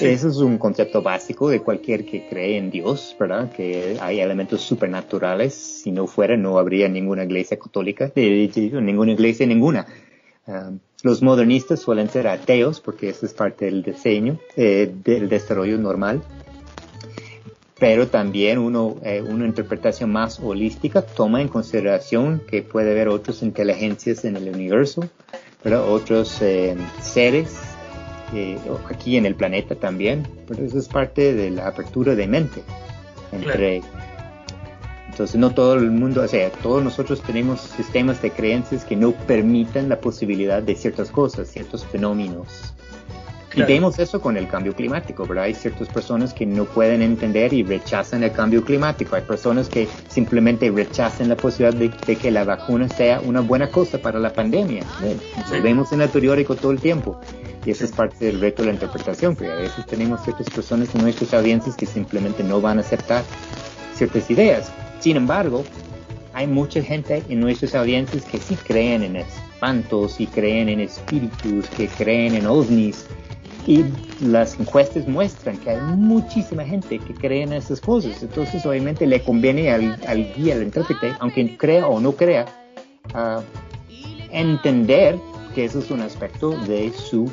Eso es un concepto básico de cualquier que cree en Dios, ¿verdad? Que hay elementos supernaturales. Si no fuera, no habría ninguna iglesia católica, ninguna iglesia, ninguna. Los modernistas suelen ser ateos porque eso es parte del diseño, eh, del desarrollo normal. Pero también uno, eh, una interpretación más holística toma en consideración que puede haber otras inteligencias en el universo, ¿verdad? otros eh, seres eh, aquí en el planeta también, pero eso es parte de la apertura de mente. Entre, Entonces no todo el mundo, o sea, todos nosotros tenemos sistemas de creencias que no permitan la posibilidad de ciertas cosas, ciertos fenómenos. Y vemos eso con el cambio climático, ¿verdad? Hay ciertas personas que no pueden entender y rechazan el cambio climático. Hay personas que simplemente rechazan la posibilidad de, que la vacuna sea una buena cosa para la pandemia. Lo vemos en el periódico todo el tiempo. Y eso es parte del reto de la interpretación, porque a veces tenemos ciertas personas en nuestras audiencias que simplemente no van a aceptar ciertas ideas. Sin embargo, hay mucha gente en nuestras audiencias que sí creen en espantos y creen en espíritus, que creen en ovnis, y las encuestas muestran que hay muchísima gente que cree en esas cosas. Entonces, obviamente, le conviene al, guía, al intérprete, aunque crea o no crea, entender que eso es un aspecto de su,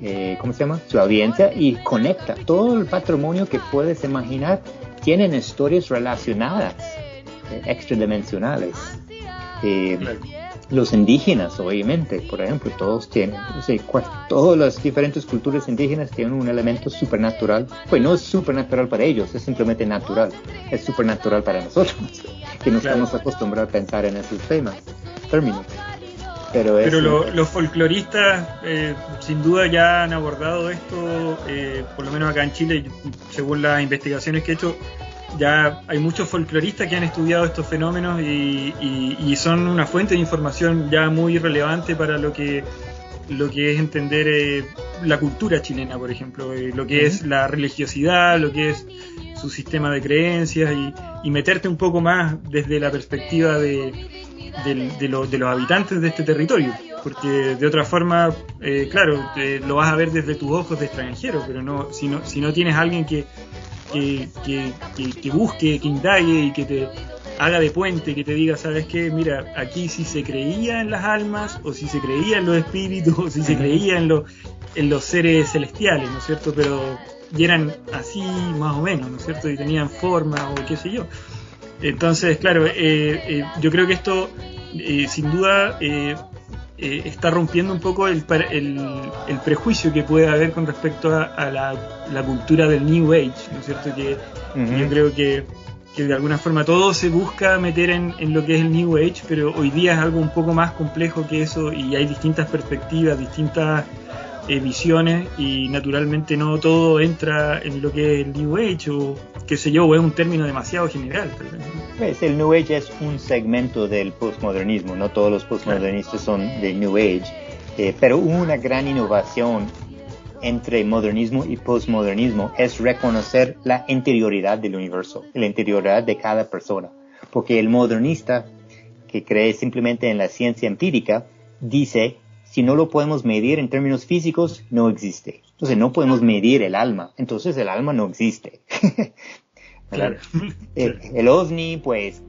eh, ¿cómo se llama? Su audiencia y conecta. Todo el patrimonio que puedes imaginar tienen historias relacionadas, eh, extradimensionales. Eh, los indígenas, obviamente, por ejemplo, todos tienen, todas las diferentes culturas indígenas tienen un elemento supernatural. Pues no es supernatural para ellos, es simplemente natural. Es supernatural para nosotros, *laughs* que no estamos acostumbrados a pensar en esos temas, términos. Pero, los folcloristas, eh, sin duda, ya han abordado esto, eh, por lo menos acá en Chile, según las investigaciones que he hecho, ya hay muchos folcloristas que han estudiado estos fenómenos y, son una fuente de información ya muy relevante para lo que lo que es entender eh, la cultura chilena, por ejemplo, eh, lo que es la religiosidad, lo que es su sistema de creencias y, meterte un poco más desde la perspectiva de, de, los habitantes de este territorio, porque de otra forma, eh, claro, lo vas a ver desde tus ojos de extranjero, pero no si no, si no tienes alguien que, que, que, busque, que indague y que te haga de puente, que te diga, ¿sabes qué? Mira, aquí si se creía en las almas, o si se creía en los espíritus, *laughs* o si se creía en, en los seres celestiales, ¿no es cierto? Pero y eran así más o menos, ¿no es cierto? Y tenían forma o qué sé yo. Entonces, claro, eh, eh, yo creo que esto, eh, sin duda, eh, está rompiendo un poco el, el, prejuicio que puede haber con respecto a, la, cultura del New Age, ¿no es cierto? Que yo creo que, que, de alguna forma todo se busca meter en, en, lo que es el New Age, pero hoy día es algo un poco más complejo que eso y hay distintas perspectivas, distintas eh, visiones y naturalmente no todo entra en lo que es el New Age o qué sé yo, es un término demasiado general. Pues el New Age es un segmento del postmodernismo, no todos los postmodernistas son de New Age, eh, pero una gran innovación entre modernismo y postmodernismo es reconocer la interioridad del universo, la interioridad de cada persona, porque el modernista que cree simplemente en la ciencia empírica dice si no lo podemos medir en términos físicos, no existe. Entonces no podemos medir el alma, entonces el alma no existe. *laughs* claro. El, OVNI, pues,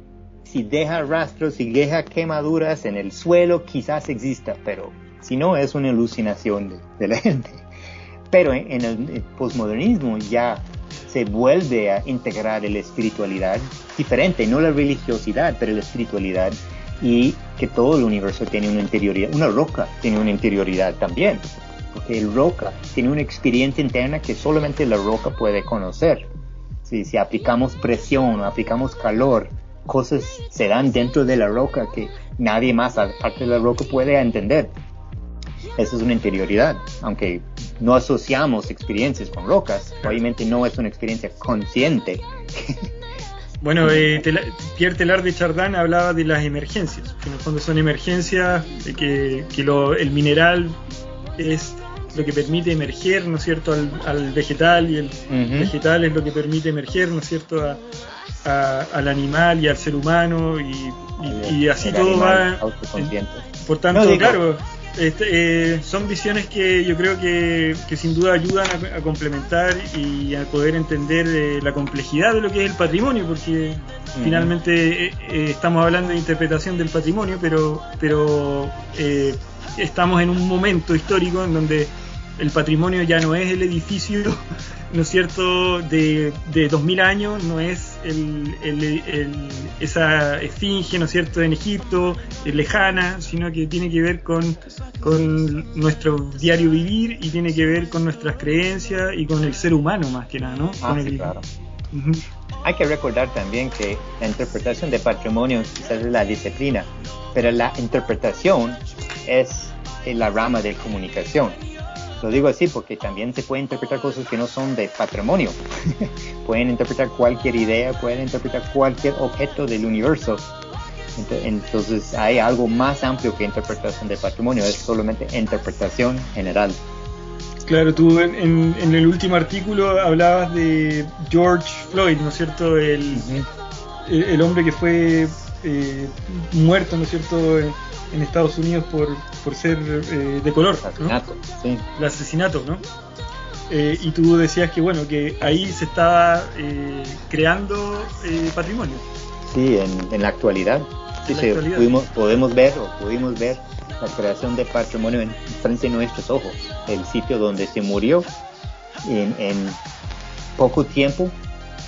si deja rastros, si deja quemaduras en el suelo, quizás exista, pero si no, es una alucinación de, la *laughs* gente. Pero en, en el posmodernismo ya se vuelve a integrar la espiritualidad diferente, no la religiosidad, pero la espiritualidad y que todo el universo tiene una interioridad, una roca tiene una interioridad también, porque el roca tiene una experiencia interna que solamente la roca puede conocer. Si, si aplicamos presión aplicamos calor, cosas se dan dentro de la roca que nadie más aparte de la roca puede entender. Eso es una interioridad, aunque no asociamos experiencias con rocas, obviamente no es una experiencia consciente. *laughs* Bueno, eh, Pierre Telar de Chardin hablaba de las emergencias, que en el fondo son emergencias, de que, el mineral es lo que permite emerger, ¿no es cierto?, al, vegetal y el vegetal es lo que permite emerger, ¿no es cierto?, al animal y al ser humano y, así todo va. por tanto, claro, este, eh, son visiones que yo creo que, sin duda ayudan a, complementar y a poder entender eh, la complejidad de lo que es el patrimonio, porque finalmente eh, estamos hablando de interpretación del patrimonio, pero, pero estamos en un momento histórico en donde el patrimonio ya no es el edificio, ¿no es cierto?, de, de 2000 años, no es el, esa esfinge, ¿no es cierto?, en Egipto, lejana, sino que tiene que ver con, con nuestro diario vivir y tiene que ver con nuestras creencias y con el ser humano más que nada, ¿no? Ah, claro. Hay que recordar también que la interpretación de patrimonio quizás es la disciplina, pero la interpretación es la rama de comunicación. Lo digo así porque también se pueden interpretar cosas que no son de patrimonio. *laughs* pueden interpretar cualquier idea, pueden interpretar cualquier objeto del universo. Entonces hay algo más amplio que interpretación de patrimonio, es solamente interpretación general. Claro, tú en, el último artículo hablabas de George Floyd, ¿no es cierto? El, el, hombre que fue eh, muerto, ¿no es cierto? En Estados Unidos por, por ser eh, de color. Asesinato, sí. El asesinato, ¿no? Eh, y tú decías que bueno, que ahí se estaba eh, creando patrimonio. Sí, en, la actualidad. Sí, podemos ver o pudimos ver la creación de patrimonio en frente de nuestros ojos. El sitio donde se murió en, en poco tiempo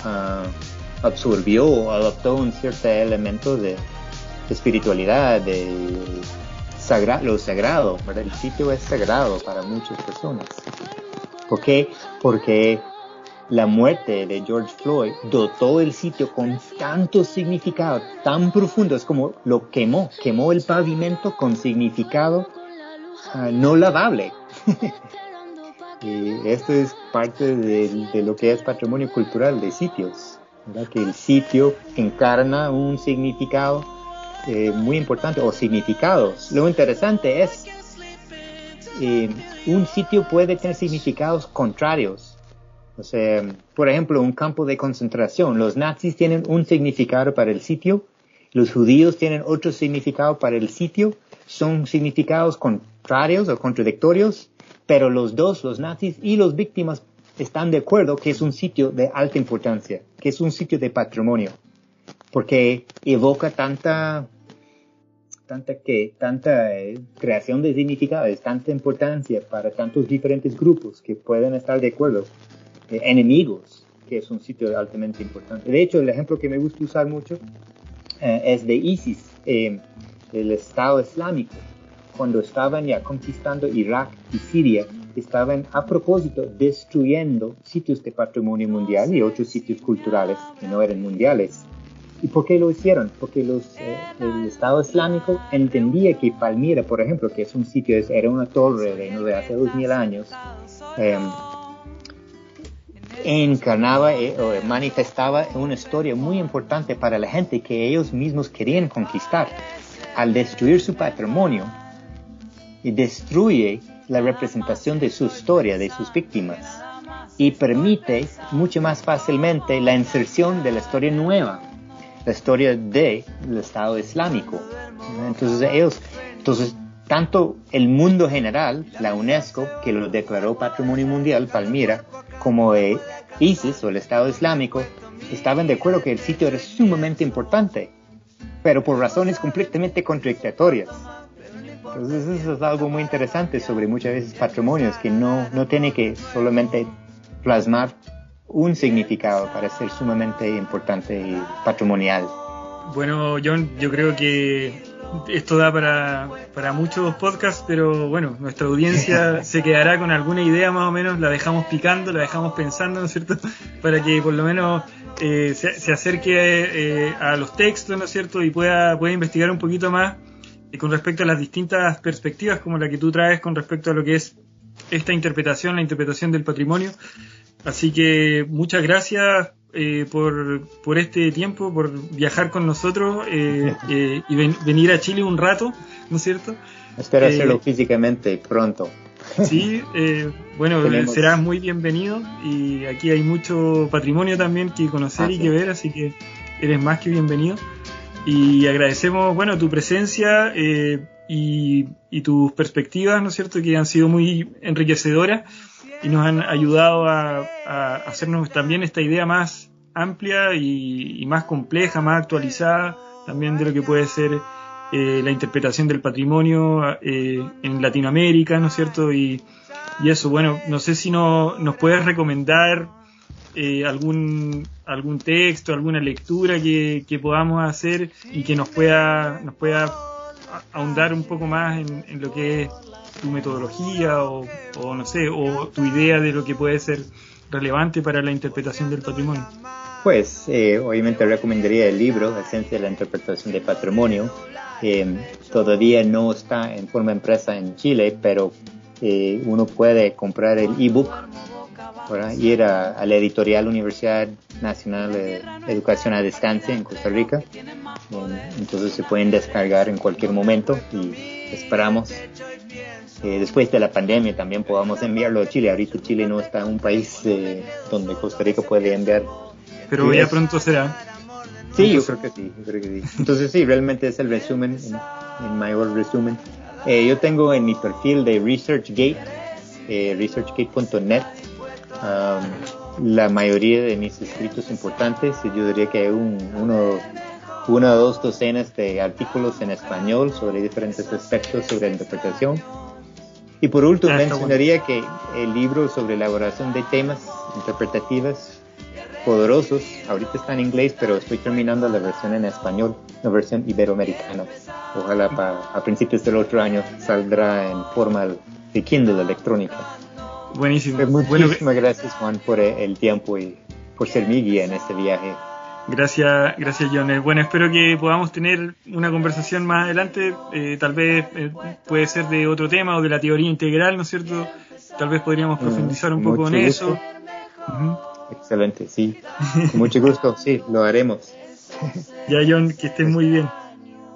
uh, absorbió o adoptó un cierto elemento de, espiritualidad, de lo sagrado, El sitio es sagrado para muchas personas. ¿Por qué? Porque la muerte de George Floyd dotó el sitio con tanto significado, tan profundo, es como lo quemó, quemó el pavimento con significado ah, no lavable. *laughs* y esto es parte de, lo que es patrimonio cultural de sitios, que el sitio encarna un significado eh, muy importante o significados. Lo interesante es, eh, un sitio puede tener significados contrarios. O sea, por ejemplo, un campo de concentración. Los nazis tienen un significado para el sitio, los judíos tienen otro significado para el sitio. Son significados contrarios o contradictorios, pero los dos, los nazis y los víctimas, están de acuerdo que es un sitio de alta importancia, que es un sitio de patrimonio porque evoca tanta tanta que tanta eh, creación de significados, tanta importancia para tantos diferentes grupos que pueden estar de acuerdo, eh, enemigos, que es un sitio altamente importante. De hecho, el ejemplo que me gusta usar mucho eh, es de ISIS, el Estado Islámico, cuando estaban ya conquistando Irak y Siria, estaban a propósito destruyendo sitios de patrimonio mundial y otros sitios culturales que no eran mundiales ¿Y por qué lo hicieron? Porque los, eh, el Estado Islámico entendía que Palmira, por ejemplo, que es un sitio, era una torre de, hace dos mil años, em, encarnaba eh, o manifestaba una historia muy importante para la gente que ellos mismos querían conquistar. Al destruir su patrimonio, destruye la representación de su historia, de sus víctimas, y permite mucho más fácilmente la inserción de la historia nueva la historia del Estado Islámico. Entonces ellos, entonces tanto el mundo general, la UNESCO, que lo declaró Patrimonio Mundial, Palmira, como ISIS o el Estado Islámico, estaban de acuerdo que el sitio era sumamente importante, pero por razones completamente contradictorias. Entonces eso es algo muy interesante sobre muchas veces patrimonios que no, no tiene que solamente plasmar un significado para ser sumamente importante y patrimonial. Bueno, John, yo creo que esto da para, para muchos podcasts, pero bueno, nuestra audiencia *laughs* se quedará con alguna idea más o menos, la dejamos picando, la dejamos pensando, ¿no es cierto? *laughs* Para que por lo menos eh, se, acerque eh, a los textos, ¿no es cierto? Y pueda, pueda investigar un poquito más eh, con respecto a las distintas perspectivas como la que tú traes con respecto a lo que es esta interpretación, la interpretación del patrimonio. Así que muchas gracias eh, por, por, este tiempo, por viajar con nosotros eh, *laughs* eh, y venir a Chile un rato, ¿no es cierto? Espero hacerlo físicamente pronto. Sí, bueno, *laughs* serás muy bienvenido y aquí hay mucho patrimonio también que conocer y que ver, así que eres más que bienvenido. Y agradecemos, bueno, tu presencia y, y tus perspectivas, ¿no es cierto?, que han sido muy enriquecedoras y nos han ayudado a, hacernos también esta idea más amplia y, más compleja, más actualizada también de lo que puede ser eh, la interpretación del patrimonio eh, en Latinoamérica, ¿no es cierto? Y, eso, bueno, no sé si no, nos puedes recomendar eh, algún, algún texto, alguna lectura que, podamos hacer y que nos pueda, nos pueda ahondar un poco más en, en lo que es tu metodología o, no sé, o tu idea de lo que puede ser relevante para la interpretación del patrimonio? Pues eh, obviamente recomendaría el libro, Esencia de la Interpretación del Patrimonio. Eh, todavía no está en forma empresa en Chile, pero eh, uno puede comprar el ebook, ir a, la editorial Universidad Nacional de Educación a Distancia en Costa Rica. entonces se pueden descargar en cualquier momento y esperamos eh, después de la pandemia también podamos enviarlo a Chile. Ahorita Chile no está en un país eh, donde Costa Rica puede enviar. Pero ya pronto será. Sí, yo creo que sí, Entonces sí, realmente es el resumen, el mayor resumen. Eh, yo tengo en mi perfil de ResearchGate, researchgate.net, um, la mayoría de mis escritos importantes. Yo diría que hay un, uno, una o dos docenas de artículos en español sobre diferentes aspectos sobre la interpretación y por último, ah, mencionaría que el libro sobre elaboración de temas interpretativas poderosos. Ahorita está en inglés, pero estoy terminando la versión en español, la versión iberoamericana. Ojalá a principios del otro año saldrá en forma de Kindle electrónica. Buenísimo. Pues muchísimas gracias Juan por el tiempo y por ser mi guía en este viaje. Gracias, gracias John. Bueno, espero que podamos tener una conversación más adelante, eh, tal vez eh, puede ser de otro tema o de la teoría integral, ¿no es cierto? Tal vez podríamos mm, profundizar un poco en eso. Excelente, sí. *laughs* mucho gusto, sí, lo haremos. Ya John, que estés muy bien.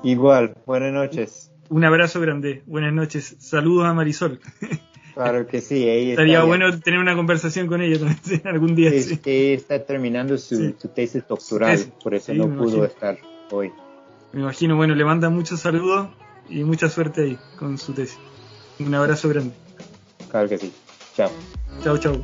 Igual, buenas noches. Un abrazo grande, buenas noches. Saludos a Marisol. *laughs* Claro que sí. *laughs* Estaría bueno tener una conversación con ella también *laughs* algún día. Es que está terminando su, tesis doctoral, por eso no pudo estar hoy. Me imagino, bueno, le manda muchos saludos y mucha suerte ahí con su tesis. Un abrazo grande. Claro que sí. Chao. Chao, chao.